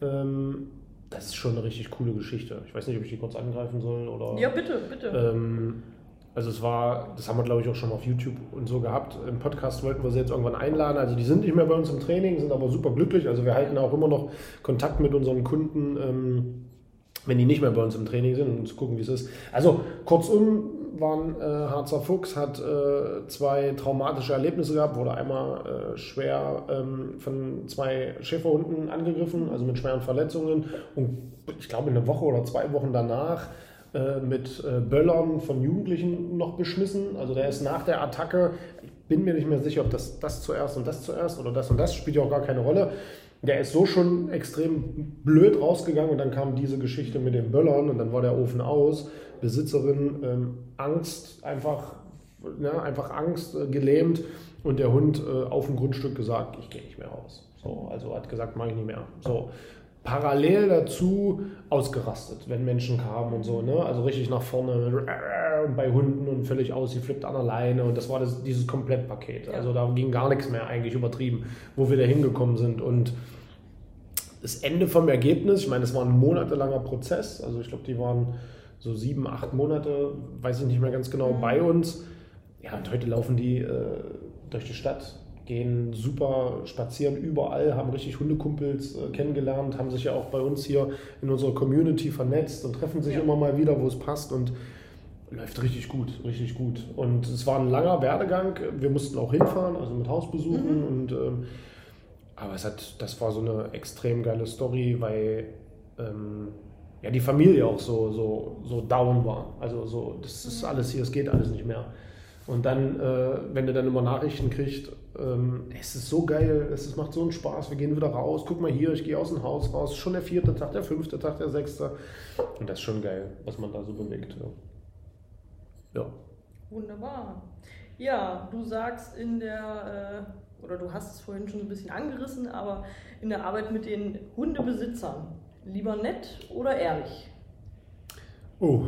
Ähm, das ist schon eine richtig coole Geschichte. Ich weiß nicht, ob ich die kurz angreifen soll oder. Ja, bitte, bitte. Ähm, also es war, das haben wir glaube ich auch schon auf YouTube und so gehabt. Im Podcast wollten wir sie jetzt irgendwann einladen. Also die sind nicht mehr bei uns im Training, sind aber super glücklich. Also wir halten auch immer noch Kontakt mit unseren Kunden, ähm, wenn die nicht mehr bei uns im Training sind, um zu gucken, wie es ist. Also kurzum war ein äh, Harzer Fuchs, hat äh, zwei traumatische Erlebnisse gehabt, wurde einmal äh, schwer ähm, von zwei Schäferhunden angegriffen, also mit schweren Verletzungen und ich glaube eine Woche oder zwei Wochen danach äh, mit äh, Böllern von Jugendlichen noch beschmissen. Also der ist nach der Attacke, ich bin mir nicht mehr sicher, ob das, das zuerst und das zuerst oder das und das, spielt ja auch gar keine Rolle. Der ist so schon extrem blöd rausgegangen und dann kam diese Geschichte mit den Böllern und dann war der Ofen aus. Besitzerin ähm, Angst, einfach, ne, einfach Angst, äh, gelähmt und der Hund äh, auf dem Grundstück gesagt, ich gehe nicht mehr raus. So, also hat gesagt, mache ich nicht mehr. So, parallel dazu ausgerastet, wenn Menschen kamen und so, ne? Also richtig nach vorne und bei Hunden und völlig ausgeflippt an der Leine und das war das, dieses Komplettpaket. Also da ging gar nichts mehr eigentlich übertrieben, wo wir da hingekommen sind und das Ende vom Ergebnis, ich meine, es war ein monatelanger Prozess, also ich glaube, die waren so sieben, acht Monate, weiß ich nicht mehr ganz genau, Mhm. bei uns. Ja, und heute laufen die äh, durch die Stadt, gehen super spazieren überall, haben richtig Hundekumpels äh, kennengelernt, haben sich ja auch bei uns hier in unserer Community vernetzt und treffen sich Ja. immer mal wieder, wo es passt und läuft richtig gut, richtig gut. Und es war ein langer Werdegang. Wir mussten auch hinfahren, also mit Hausbesuchen und ähm, aber es hat, das war so eine extrem geile Story, weil ähm, ja die Familie auch so, so, so down war. Also so, das ist alles hier, es geht alles nicht mehr. Und dann, äh, wenn du dann immer Nachrichten kriegst, ähm, es ist so geil, es ist, macht so einen Spaß, wir gehen wieder raus, guck mal hier, ich gehe aus dem Haus raus, schon der vierte Tag, der fünfte Tag, der sechste. Und das ist schon geil, was man da so bewegt. Ja. ja. Wunderbar. Ja, du sagst in der, äh, oder du hast es vorhin schon ein bisschen angerissen, aber in der Arbeit mit den Hundebesitzern, lieber nett oder ehrlich? Oh,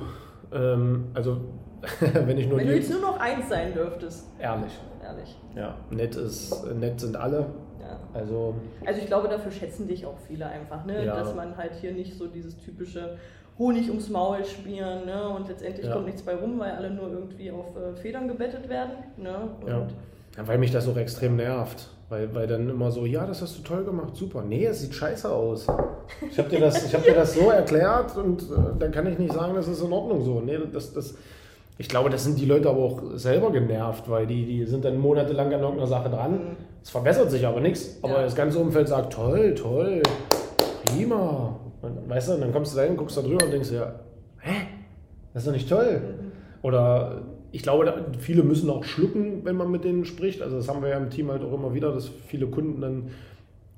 ähm, also wenn ich nur Wenn du jetzt nur noch eins sein dürftest, ehrlich. ehrlich. Ja, nett ist, nett sind alle. Ja. Also Also ich glaube, dafür schätzen dich auch viele einfach, ne? Ja. dass man halt hier nicht so dieses typische Honig ums Maul schmieren ne? und letztendlich Ja. kommt nichts bei rum, weil alle nur irgendwie auf äh, Federn gebettet werden. Ne? Und Ja. Ja, weil mich das auch extrem nervt. Weil, weil dann immer so, ja, das hast du toll gemacht, super. Nee, es sieht scheiße aus. Ich habe dir, das- ich hab dir das so erklärt und äh, dann kann ich nicht sagen, das ist in Ordnung so. Nee, das, das, ich glaube, das sind die Leute aber auch selber genervt, weil die, die sind dann monatelang an irgendeiner Sache dran. Es verbessert sich aber nichts. Aber Ja. das ganze Umfeld sagt, toll, toll, prima. Und, weißt du, und dann kommst du da hin, guckst da drüber und denkst ja, hä? Das ist doch nicht toll. Oder ich glaube, viele müssen auch schlucken, wenn man mit denen spricht. Also das haben wir ja im Team halt auch immer wieder, dass viele Kunden dann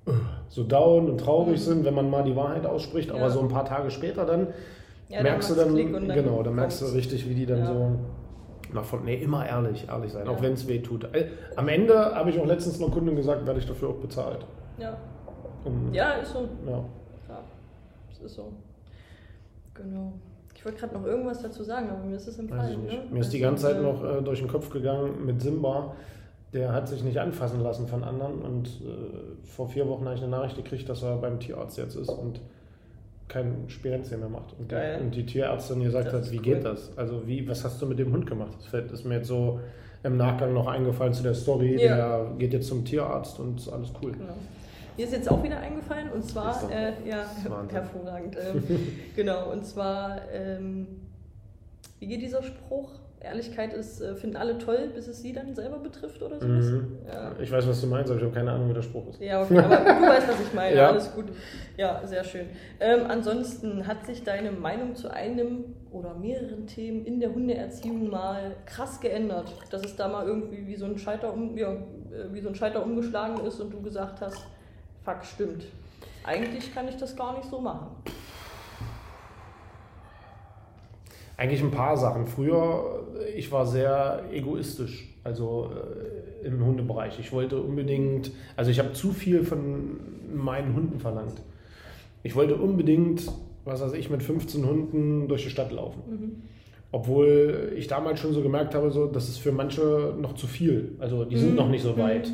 äh, so down und traurig sind, wenn man mal die Wahrheit ausspricht. Aber Ja. so ein paar Tage später dann Ja, dann merkst du dann, Klick und dann genau, dann merkst du richtig, wie die dann Ja. so nach von, nee, immer ehrlich, ehrlich sein, auch Ja. wenn es weh tut. Äh, Am Ende habe ich auch letztens einer Kundin gesagt, werde ich dafür auch bezahlt. Ja. Und, ja, ist so. ja. Ja, das ist so. Genau. Ich wollte gerade noch irgendwas dazu sagen, aber mir ist es entfallen. Ne? Mir ist die Also, ganze Zeit äh, noch äh, durch den Kopf gegangen mit Simba. Der hat sich nicht anfassen lassen von anderen und äh, vor vier Wochen habe ich eine Nachricht gekriegt, dass er beim Tierarzt jetzt ist und kein Spirenzien mehr macht. Und, Geil. und die Tierärztin gesagt Das hat, wie cool. geht das? Also wie, was hast du mit dem Hund gemacht? Das fällt- ist mir jetzt so im Nachgang noch eingefallen zu der Story. Ja. Der geht jetzt zum Tierarzt und ist alles cool. Genau. Mir ist jetzt auch wieder eingefallen und zwar, äh, ja, hervorragend. Ähm, genau, und zwar, ähm, wie geht dieser Spruch? Ehrlichkeit ist, äh, finden alle toll, bis es sie dann selber betrifft oder sowas. Mhm. Ja. Ich weiß, was du meinst, aber ich habe keine Ahnung, wie der Spruch ist. Ja, okay, aber du weißt, was ich meine. Ja. Alles gut. Ja, sehr schön. Ähm, ansonsten hat sich deine Meinung zu einem oder mehreren Themen in der Hundeerziehung mal krass geändert, dass es da mal irgendwie wie so ein Scheiter um, ja, äh, wie so ein Scheiter umgeschlagen ist und du gesagt hast, fuck, stimmt. Eigentlich kann ich das gar nicht so machen. Eigentlich ein paar Sachen. Früher, ich war sehr egoistisch, also äh, im Hundebereich. Ich wollte unbedingt, also ich habe zu viel von meinen Hunden verlangt. Ich wollte unbedingt, was weiß ich, mit 15 Hunden durch die Stadt laufen. Obwohl ich damals schon so gemerkt habe, so, das ist für manche noch zu viel. Also die sind noch nicht so weit.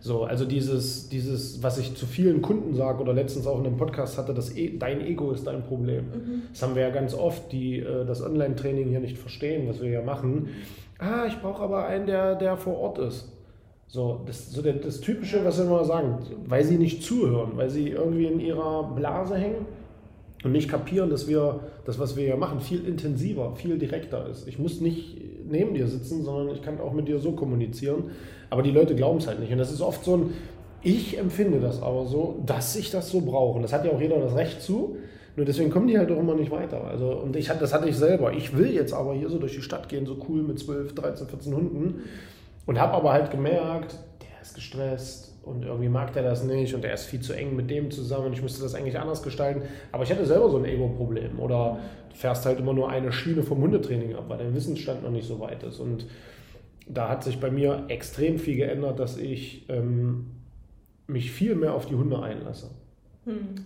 So, also dieses, dieses, was ich zu vielen Kunden sage oder letztens auch in einem Podcast hatte, das e dein Ego ist dein Problem. Das haben wir ja ganz oft, die äh, das Online-Training hier nicht verstehen, was wir hier machen. Ah, ich brauche aber einen, der, der vor Ort ist. So, das, so das Typische, was wir immer sagen, weil sie nicht zuhören, weil sie irgendwie in ihrer Blase hängen und nicht kapieren, dass wir das, was wir hier machen, viel intensiver, viel direkter ist. Ich muss nicht neben dir sitzen, sondern ich kann auch mit dir so kommunizieren. Aber die Leute glauben es halt nicht. Und das ist oft so ein, ich empfinde das aber so, dass ich das so brauche. Und das hat ja auch jeder das Recht zu. Nur deswegen kommen die halt auch immer nicht weiter. Also, und ich hatte, das hatte ich selber. Ich will jetzt aber hier so durch die Stadt gehen, so cool mit 12, 13, 14 Hunden. Und habe aber halt gemerkt, der ist gestresst und irgendwie mag der das nicht und der ist viel zu eng mit dem zusammen. Ich müsste das eigentlich anders gestalten. Aber ich hatte selber so ein Ego-Problem. Oder du fährst halt immer nur eine Schiene vom Hundetraining ab, weil dein Wissensstand noch nicht so weit ist. Und da hat sich bei mir extrem viel geändert, dass ich ähm, mich viel mehr auf die Hunde einlasse.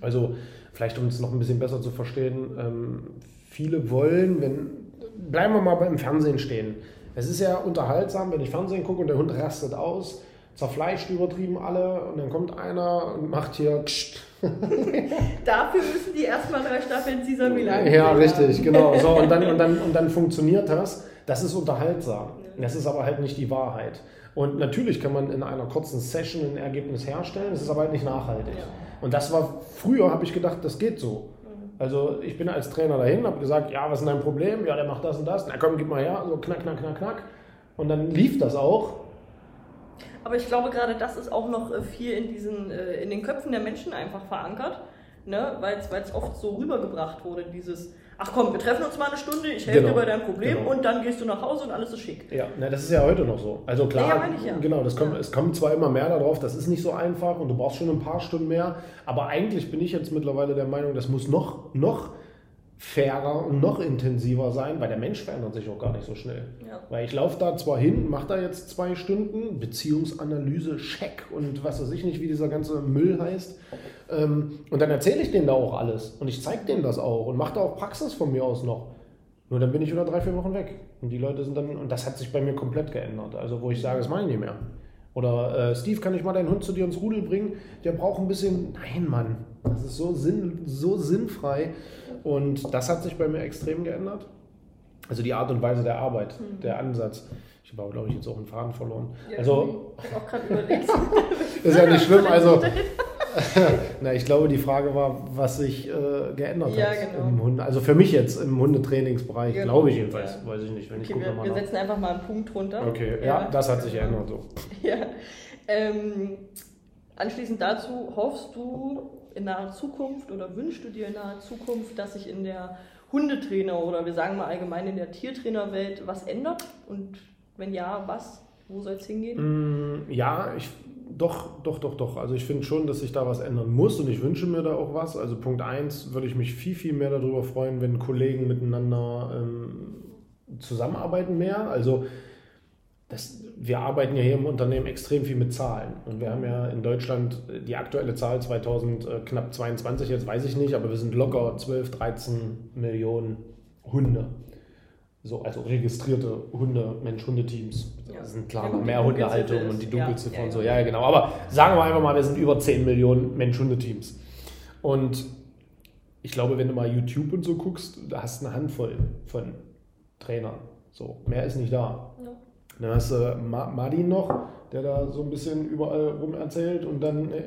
Also vielleicht um es noch ein bisschen besser zu verstehen, ähm, viele wollen, wenn, bleiben wir mal beim Fernsehen stehen. Es ist ja unterhaltsam, wenn ich Fernsehen gucke und der Hund rastet aus, zerfleischt übertrieben alle und dann kommt einer und macht hier. Dafür müssen die erstmal drei Staffeln Caesar Milan Ja, gesehen richtig, haben. genau. So, und, dann, und, dann, und dann funktioniert das. Das ist unterhaltsam. Das ist aber halt nicht die Wahrheit. Und natürlich kann man in einer kurzen Session ein Ergebnis herstellen, das ist aber halt nicht nachhaltig. Ja. Und das war, früher habe ich gedacht, das geht so. Also ich bin als Trainer dahin, habe gesagt, ja, was ist dein Problem? Ja, der macht das und das. Na komm, gib mal her. So knack, knack, knack, knack. Und dann lief das auch. Aber ich glaube, gerade das ist auch noch äh, viel in, diesen, äh, in den Köpfen der Menschen einfach verankert, ne? weil es oft so rübergebracht wurde, dieses, ach komm, wir treffen uns mal eine Stunde, ich helfe Genau, dir bei deinem Problem genau. und dann gehst du nach Hause und alles ist schick. Ja, na, das ist ja heute noch so. Also klar, Ja, ja, meine ich ja. genau, das kommt, es kommt zwar immer mehr darauf, das ist nicht so einfach und du brauchst schon ein paar Stunden mehr, aber eigentlich bin ich jetzt mittlerweile der Meinung, das muss noch, noch fairer und noch intensiver sein, weil der Mensch verändert sich auch gar nicht so schnell. Ja. Weil ich laufe da zwar hin, mache da jetzt zwei Stunden, Beziehungsanalyse, Check und was weiß ich nicht, wie dieser ganze Müll heißt. Ähm, und dann erzähle ich denen da auch alles und ich zeige denen das auch und mache da auch Praxis von mir aus noch. Nur dann bin ich wieder drei, vier Wochen weg. Und die Leute sind dann, und das hat sich bei mir komplett geändert. Also wo ich sage, das mache ich nicht mehr. Oder äh, Steve, kann ich mal deinen Hund zu dir ins Rudel bringen? Der braucht ein bisschen. Nein, Mann, das ist so, sinn, so sinnfrei. Und das hat sich bei mir extrem geändert. Also die Art und Weise der Arbeit, mhm. der Ansatz. Ich habe, glaube ich, jetzt auch einen Faden verloren. Ja, also, ich habe auch gerade überlegt. ist ja nicht schlimm. Also, Na, ich glaube, die Frage war, was sich äh, geändert ja, hat genau. im Hunde. Also für mich jetzt im Hundetrainingsbereich, genau. glaube ich jedenfalls. Ja. Weiß ich nicht. Wenn okay, ich wir, wir setzen einfach mal einen Punkt runter. Okay, ja, ja das hat sich geändert so. Ja. Ähm, anschließend dazu, hoffst du in naher Zukunft oder wünschst du dir in naher Zukunft, dass sich in der Hundetrainer oder wir sagen mal allgemein in der Tiertrainerwelt was ändert? Und wenn ja, was? Wo soll es hingehen? Mm, ja, ich doch, doch, doch, doch. Also ich finde schon, dass sich da was ändern muss und ich wünsche mir da auch was. Also Punkt 1 würde ich mich viel, viel mehr darüber freuen, wenn Kollegen miteinander ähm, zusammenarbeiten mehr. Also das, wir arbeiten ja hier im Unternehmen extrem viel mit Zahlen. Und wir haben ja in Deutschland die aktuelle Zahl 2000 äh, knapp 22, jetzt weiß ich nicht, aber wir sind locker 12, 13 Millionen Hunde so, also registrierte Hunde, Mensch-Hunde-Teams. Ja. Das sind klar noch mehr Hundehaltungen und die Dunkelziffer ja, und so. Ja, ja, genau. Aber sagen wir einfach mal, wir sind über 10 Millionen Mensch-Hunde-Teams. Und ich glaube, wenn du mal YouTube und so guckst, da hast du eine Handvoll von Trainern. So, mehr ist nicht da. Ja. Dann hast du Martin noch, der da so ein bisschen überall rum erzählt und dann, äh,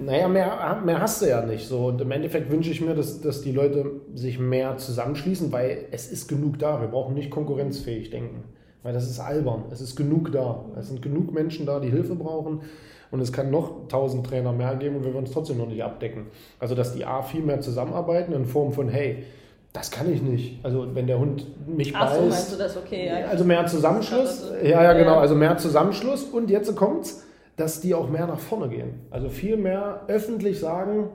naja, mehr, mehr hast du ja nicht. So. Und im Endeffekt wünsche ich mir, dass, dass die Leute sich mehr zusammenschließen, weil es ist genug da. Wir brauchen nicht konkurrenzfähig denken, weil das ist albern. Es ist genug da. Es sind genug Menschen da, die Hilfe brauchen. Und es kann noch tausend Trainer mehr geben und wir würden es trotzdem noch nicht abdecken. Also, dass die A viel mehr zusammenarbeiten in Form von, hey, das kann ich nicht. Also wenn der Hund mich Ach beißt. So, meinst du das? Okay, ja. Also mehr Zusammenschluss. Ja, ja, genau. Also mehr Zusammenschluss. Und jetzt kommt's, dass die auch mehr nach vorne gehen. Also viel mehr öffentlich sagen.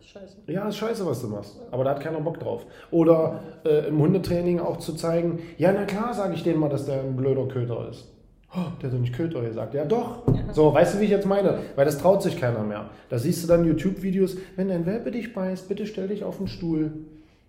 Scheiße. Ja, ist scheiße, was du machst. Aber da hat keiner Bock drauf. Oder äh, im Hundetraining auch zu zeigen, ja, na klar, sage ich denen mal, dass der ein blöder Köter ist. Oh, der hat doch nicht Köter gesagt. Ja, doch. Ja. So, weißt du, wie ich jetzt meine? Weil das traut sich keiner mehr. Da siehst du dann YouTube-Videos, wenn dein Welpe dich beißt, bitte stell dich auf den Stuhl.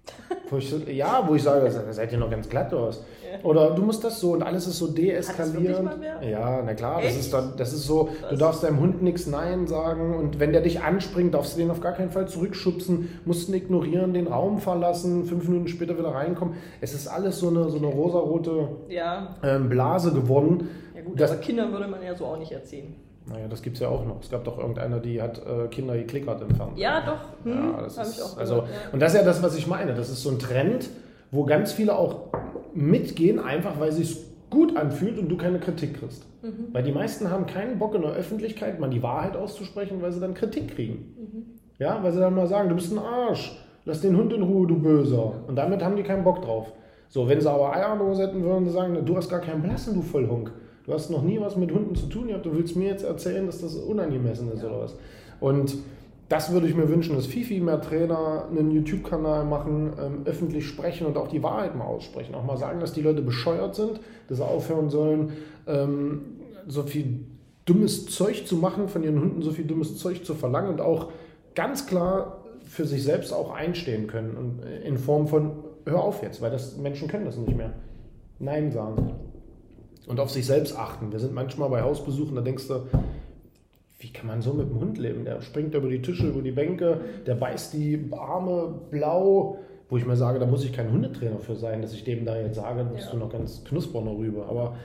Wo ich ja, wo ich sage, seid ihr noch ganz glatt aus. Ja. Oder du musst das so und alles ist so deeskalierend. Ja, na klar, das ist, dann, das ist so, Was? du darfst deinem Hund nichts Nein sagen und wenn der dich anspringt, darfst du den auf gar keinen Fall zurückschubsen, musst ihn ignorieren, den Raum verlassen, fünf Minuten später wieder reinkommen. Es ist alles so eine, so eine rosarote ja. ähm, Blase geworden. Ja gut, das, Kindern würde man ja so auch nicht erzählen. Naja, das gibt es ja auch noch. Es gab doch irgendeiner, die hat äh, Kinder geklickert im Fernsehen. Ja, doch. Hm, ja, das ist, ich auch also, ja. Und das ist ja das, was ich meine. Das ist so ein Trend, wo ganz viele auch mitgehen, einfach weil sie es gut anfühlt und du keine Kritik kriegst. Mhm. Weil die meisten haben keinen Bock in der Öffentlichkeit mal die Wahrheit auszusprechen, weil sie dann Kritik kriegen. Mhm. Ja, weil sie dann mal sagen, du bist ein Arsch, lass den Hund in Ruhe, du Böser. Und damit haben die keinen Bock drauf. So, wenn sie aber Eier hätten, würden sie sagen, du hast gar keinen Blassen, du Vollhunk. Du hast noch nie was mit Hunden zu tun gehabt, du willst mir jetzt erzählen, dass das unangemessen ist ja. oder was. Und das würde ich mir wünschen, dass viel, viel mehr Trainer einen YouTube-Kanal machen, ähm, öffentlich sprechen und auch die Wahrheit mal aussprechen. Auch mal sagen, dass die Leute bescheuert sind, dass sie aufhören sollen, ähm, so viel dummes Zeug zu machen, von ihren Hunden so viel dummes Zeug zu verlangen und auch ganz klar für sich selbst auch einstehen können. Und äh, in Form von, hör auf jetzt, weil das Menschen können das nicht mehr. Nein sagen und auf sich selbst achten. Wir sind manchmal bei Hausbesuchen, da denkst du, wie kann man so mit dem Hund leben? Der springt über die Tische, über die Bänke, der beißt die Arme blau, wo ich mir sage, da muss ich kein Hundetrainer für sein, dass ich dem da jetzt sage, musst ja. du noch ganz knuspern rüber. Aber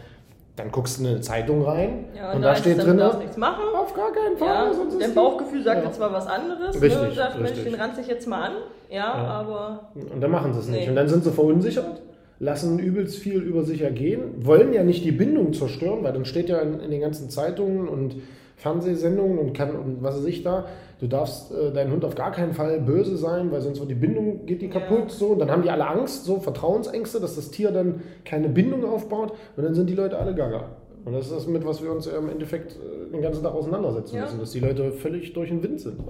dann guckst du in eine Zeitung rein ja, und, da steht drin, nichts machen. auf gar keinen Fall. Ja, dein Bauchgefühl sagt jetzt mal was anderes. Ne? Richtig, ne? sagt. Mensch, den ranze ich jetzt mal an. Ja, aber... Und dann machen sie es nicht. Nee. Und dann sind sie verunsichert lassen übelst viel über sich ergehen, wollen ja nicht die Bindung zerstören, weil dann steht ja in, in den ganzen Zeitungen und Fernsehsendungen und kann und was weiß ich da, du darfst äh, deinen Hund auf gar keinen Fall böse sein, weil sonst wird die Bindung geht die kaputt so und dann haben die alle Angst, so Vertrauensängste, dass das Tier dann keine Bindung aufbaut und dann sind die Leute alle gaga. Und das ist das mit, was wir uns im Endeffekt äh, den ganzen Tag auseinandersetzen ja. müssen, dass die Leute völlig durch den Wind sind.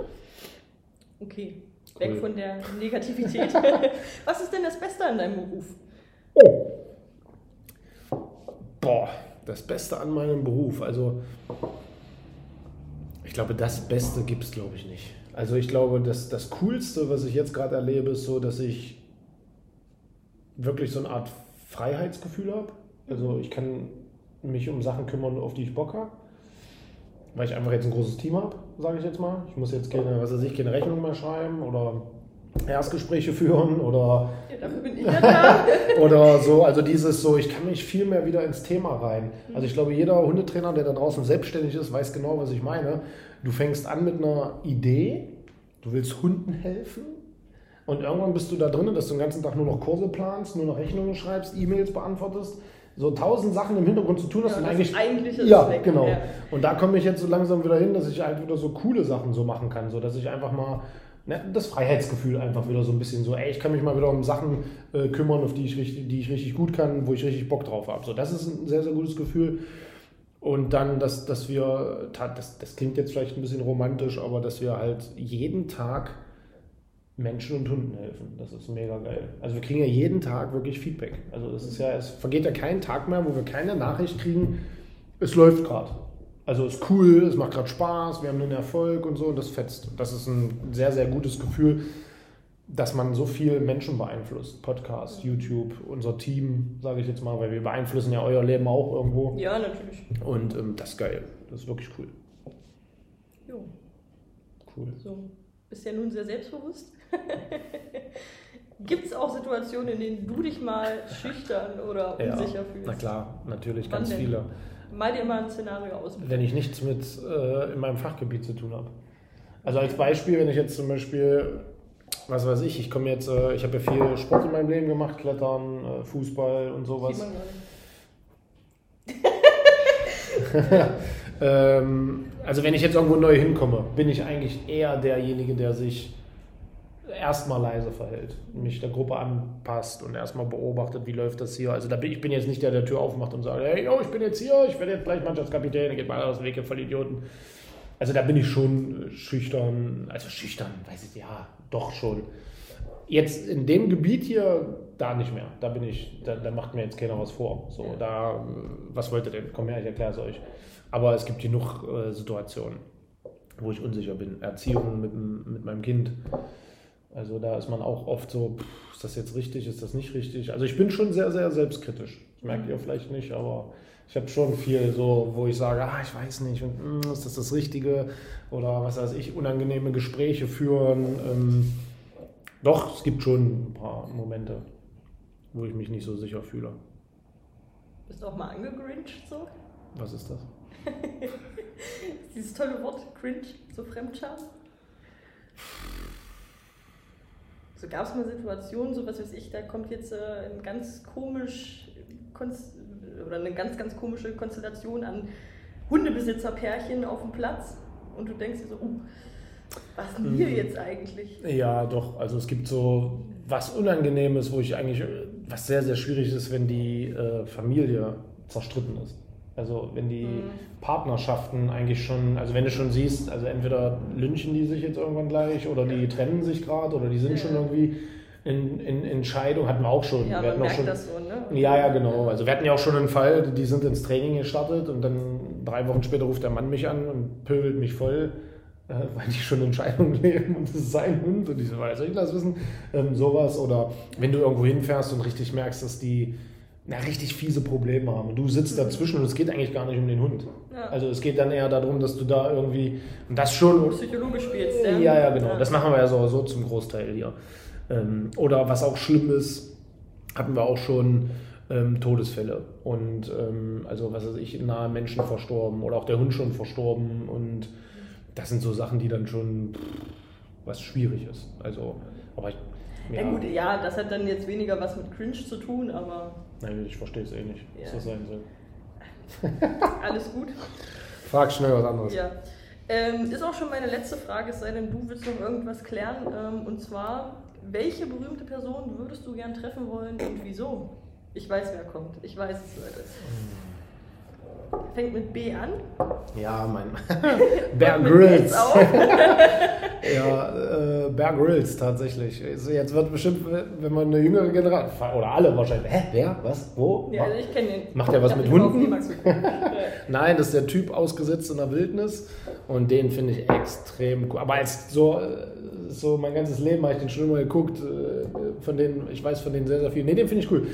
Okay, weg von der Negativität. was ist denn das Beste an deinem Beruf? Oh. Boah, das Beste an meinem Beruf. Also, ich glaube, das Beste gibt es, glaube ich, nicht. Also, ich glaube, das, das Coolste, was ich jetzt gerade erlebe, ist so, dass ich wirklich so eine Art Freiheitsgefühl habe. Also, ich kann mich um Sachen kümmern, auf die ich Bock habe. Weil ich einfach jetzt ein großes Team habe, sage ich jetzt mal. Ich muss jetzt keine, was weiß ich, keine Rechnung mehr schreiben oder Erstgespräche führen oder, Ja, dafür bin ich ja da. oder so. Also dieses so, ich kann mich viel mehr wieder ins Thema rein. Also ich glaube, jeder Hundetrainer, der da draußen selbstständig ist, weiß genau, was ich meine. Du fängst an mit einer Idee, du willst Hunden helfen und irgendwann bist du da drin, dass du den ganzen Tag nur noch Kurse planst, nur noch Rechnungen schreibst, E-Mails beantwortest, so tausend Sachen im Hintergrund zu tun hast Ja, und das eigentlich Eigentliche ist ja, weg. genau. Ja. Und da komme ich jetzt so langsam wieder hin, dass ich halt wieder so coole Sachen so machen kann, so dass ich einfach mal ne, das Freiheitsgefühl einfach wieder so ein bisschen so, ey, ich kann mich mal wieder um Sachen äh, kümmern, auf die ich richtig, die ich richtig gut kann, wo ich richtig Bock drauf habe. So, das ist ein sehr sehr gutes Gefühl. Und dann, dass, dass wir, das, das klingt jetzt vielleicht ein bisschen romantisch, aber dass wir halt jeden Tag Menschen und Hunden helfen. Das ist mega geil. Also wir kriegen ja jeden Tag wirklich Feedback. Also das ist ja, es vergeht ja kein Tag mehr, wo wir keine Nachricht kriegen, es läuft gerade. Also es ist cool, es macht gerade Spaß, wir haben einen Erfolg und so und das fetzt. Das ist ein sehr, sehr gutes Gefühl, dass man so viel Menschen beeinflusst. Podcast, YouTube, unser Team, sage ich jetzt mal, weil wir beeinflussen ja euer Leben auch irgendwo. Ja, natürlich. Und ähm, das ist geil. Das ist wirklich cool. Jo, Cool. so. Bist ja nun sehr selbstbewusst. Gibt es auch Situationen, in denen du dich mal schüchtern oder unsicher fühlst? na klar, natürlich Wann ganz denn? viele. Mal dir mal ein Szenario aus. bitte. wenn ich nichts mit äh, in meinem Fachgebiet zu tun habe. Also als Beispiel, wenn ich jetzt zum Beispiel, was weiß ich, ich komme jetzt, äh, ich habe ja viel Sport in meinem Leben gemacht, Klettern, äh, Fußball und sowas. Ähm, also wenn ich jetzt irgendwo neu hinkomme, bin ich eigentlich eher derjenige, der sich erstmal leise verhält, mich der Gruppe anpasst und erstmal beobachtet, wie läuft das hier. Also da bin, ich bin jetzt nicht der, der Tür aufmacht und sagt, hey, yo, ich bin jetzt hier, ich werde jetzt gleich Mannschaftskapitän, geht mal aus dem Weg, ihr Vollidioten. Also da bin ich schon schüchtern, also schüchtern, weiß ich, ja, doch schon. Jetzt in dem Gebiet hier, da nicht mehr. Da bin ich, da, da macht mir jetzt keiner was vor. So, da, was wollt ihr denn? Komm her, ich erkläre es euch. Aber es gibt genug äh, Situationen, wo ich unsicher bin. Erziehung mit, mit meinem Kind. Also da ist man auch oft so, pff, ist das jetzt richtig, ist das nicht richtig? Also ich bin schon sehr, sehr selbstkritisch. Das merkt ihr vielleicht nicht, aber ich habe schon viel so, wo ich sage, ah, ich weiß nicht, und, mm, ist das das Richtige? Oder was weiß ich, unangenehme Gespräche führen. Ähm, doch, es gibt schon ein paar Momente, wo ich mich nicht so sicher fühle. Bist du auch mal angegrincht so? Was ist das? Dieses tolle Wort, cringe, so Fremdscham. So gab es mal Situationen, so was weiß ich, da kommt jetzt äh, ein ganz komisch Konst oder eine ganz, ganz komische Konstellation an Hundebesitzerpärchen auf dem Platz und du denkst dir so, uh, was denn hier Mhm. jetzt eigentlich? Ja, doch. Also es gibt so was Unangenehmes, wo ich eigentlich, äh, was sehr, sehr schwierig ist, wenn die äh, Familie zerstritten ist. Also wenn die Mhm. Partnerschaften eigentlich schon, also wenn du schon siehst, also entweder lynchen die sich jetzt irgendwann gleich oder die trennen sich gerade oder die sind Ja. schon irgendwie in, in Entscheidung, hatten wir auch schon. Ja, wir hatten auch schon das so, ne? ja, ja, genau. Also wir hatten ja auch schon einen Fall, die sind ins Training gestartet und dann drei Wochen später ruft der Mann mich an und pöbelt mich voll, äh, weil die schon Entscheidungen leben und das ist sein Hund und ich so, weiß ich das wissen? Ähm, sowas. Oder wenn du irgendwo hinfährst und richtig merkst, dass die na, richtig fiese Probleme haben und du sitzt dazwischen und es geht eigentlich gar nicht um den Hund. Ja. Also es geht dann eher darum, dass du da irgendwie, und das schon Psychologisch spielst, ja, ne? ja, genau. Das machen wir ja so, so zum Großteil hier. Ähm, oder was auch schlimm ist, hatten wir auch schon ähm, Todesfälle. Und ähm, also, was weiß ich, nahe Menschen verstorben oder auch der Hund schon verstorben. Und das sind so Sachen, die dann schon pff, was schwierig ist. Also, aber ich, Ja. gut, ja, das hat dann jetzt weniger was mit Cringe zu tun, aber Nein, ich verstehe es eh nicht, was Ja. das sein soll. alles gut. Frag schnell was anderes. Ja. Ähm, ist auch schon meine letzte Frage, es sei denn, du willst noch irgendwas klären. Ähm, und zwar, welche berühmte Person würdest du gern treffen wollen und wieso? Ich weiß, wer kommt. Ich weiß es, Leute. Fängt mit B an. Ja, mein Bear Mit Grylls. S auf. Ja, äh, Bear Grylls tatsächlich. Also Jetzt wird bestimmt, wenn man eine jüngere Generation, oder alle wahrscheinlich, hä, wer, was, wo? Ja, also ich kenne den. Macht der was mit Hunden? Ja. Nein, das ist der Typ ausgesetzt in der Wildnis und den finde ich extrem cool. Aber als so, äh, so mein ganzes Leben habe ich den schon immer geguckt, äh, von denen, ich weiß von denen sehr, sehr viel. Nee, den finde ich cool.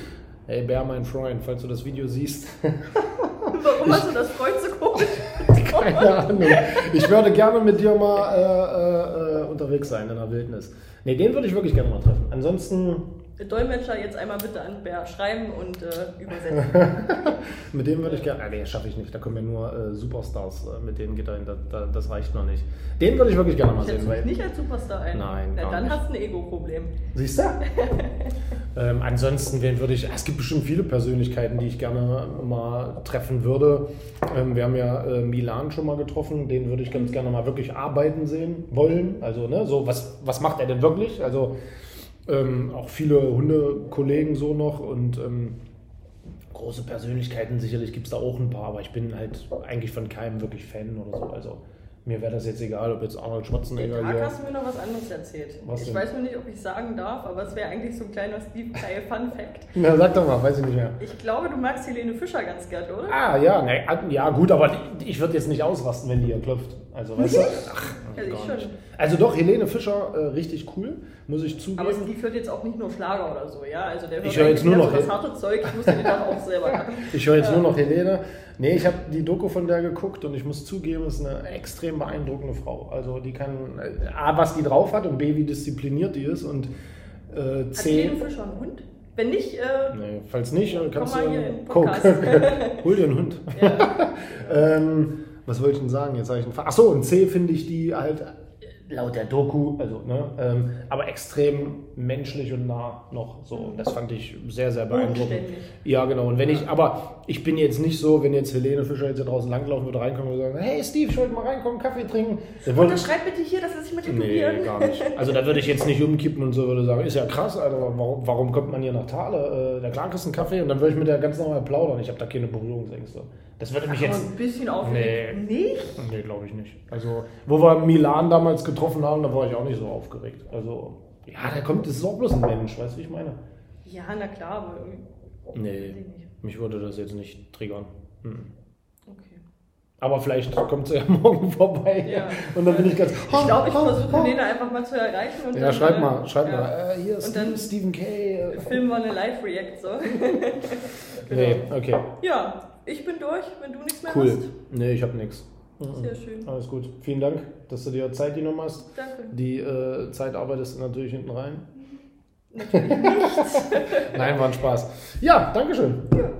Hey Bear, mein Freund, falls du das Video siehst. Warum hast du das Freund so komisch? Keine Ahnung. Ich würde gerne mit dir mal äh, äh, äh, unterwegs sein in der Wildnis. Nee, den würde ich wirklich gerne mal treffen. Ansonsten. Dolmetscher jetzt einmal bitte an Bär schreiben und äh, übersetzen. mit dem würde ich gerne. Ah, nee, schaffe ich nicht. Da kommen ja nur äh, Superstars. Äh, mit denen geht da, da, das reicht noch nicht. Den würde ich wirklich gerne mal ich sehen. Weil nicht als Superstar ein. Nein. Na, dann nicht. hast du ein Ego-Problem. Siehst du? ähm, ansonsten, wen würde ich. Es gibt bestimmt viele Persönlichkeiten, die ich gerne mal treffen würde. Ähm, wir haben ja äh, Milan schon mal getroffen. Den würde ich ganz gerne mal wirklich arbeiten sehen wollen. Also, ne, so was, was macht er denn wirklich? Also ähm, auch viele Hundekollegen so noch und ähm, große Persönlichkeiten sicherlich gibt es da auch ein paar, aber ich bin halt eigentlich von keinem wirklich Fan oder so. Also mir wäre das jetzt egal, ob jetzt Arnold Schwarzenegger Den Tag hast du mir noch was anderes erzählt. Was ich denn? weiß nur nicht, ob ich sagen darf, aber es wäre eigentlich so ein kleiner Steve Kyle Fun Fact. Na, sag doch mal, weiß ich nicht mehr. Ich glaube, du magst Helene Fischer ganz gern, oder? Ah, ja, ne, ja, gut, aber ich würde jetzt nicht ausrasten, wenn die hier klopft. Also, weißt du? Ach, Also ich schon. Also doch, Helene Fischer, äh, richtig cool, muss ich zugeben. Aber Steve hört jetzt auch nicht nur Schlager oder so, ja? Also der hört Ich höre jetzt nur noch das harte Zeug, ich muss den Tag auch selber machen. Ich höre jetzt nur noch Helene. Nee, ich habe die Doku von der geguckt und ich muss zugeben, ist eine extrem beeindruckende Frau. Also die kann, äh, A, was die drauf hat und B, wie diszipliniert die ist und äh, Hat C... Helene Fischer einen Hund? Wenn nicht, äh, Nee, falls nicht, kannst mal du... hier Guck, Podcast. hol dir einen Hund. ja. Ähm, was wollte ich denn sagen? Jetzt habe ich einen Ach so, und C finde ich die halt laut der Doku, also, ne, ähm, aber extrem menschlich und nah noch so. Und das fand ich sehr, sehr beeindruckend. Ja, genau. Und wenn ich, aber ich bin jetzt nicht so, wenn jetzt Helene Fischer jetzt hier draußen langlaufen würde, reinkommen und sagen, hey Steve, ich wollte mal reinkommen, Kaffee trinken. Der würde, Unterschreib bitte hier, dass er sich mit nee, tätowieren. gar nicht. Also da würde ich jetzt nicht umkippen und so würde sagen, ist ja krass, Alter, warum, warum kommt man hier nach Thale? Äh, der klar kriegst einen Kaffee und dann würde ich mit der ganz normal plaudern. Ich habe da keine Berührungsängste. Das würde mich jetzt... ein bisschen aufgeregt. Nicht? Nee, glaube ich nicht. Also, wo wir Milan damals getroffen haben, da war ich auch nicht so aufgeregt. Also, ja, da kommt, das ist auch bloß ein Mensch, weißt du, wie ich meine? Ja, na klar, aber irgendwie. Nee. Mich würde das jetzt nicht triggern. Hm. Okay. Aber vielleicht kommt sie ja morgen vorbei. Ja. Und dann bin ich ganz. Ich glaube, ich versuche Helene einfach mal zu erreichen. Und Ja, dann, schreib äh, mal, schreib ja. mal. Äh, hier ist Und dann- Stephen Kay. äh, Filmen wir eine Live-React so. Nee, okay. Ja, ich bin durch, wenn du nichts mehr Cool. hast. Nee, ich habe nichts. Sehr schön. Alles gut. Vielen Dank, dass du dir Zeit genommen hast. Danke. Die äh, Zeit arbeitest du natürlich hinten rein. Natürlich nichts. Nein, war ein Spaß. Ja, Dankeschön. Ja.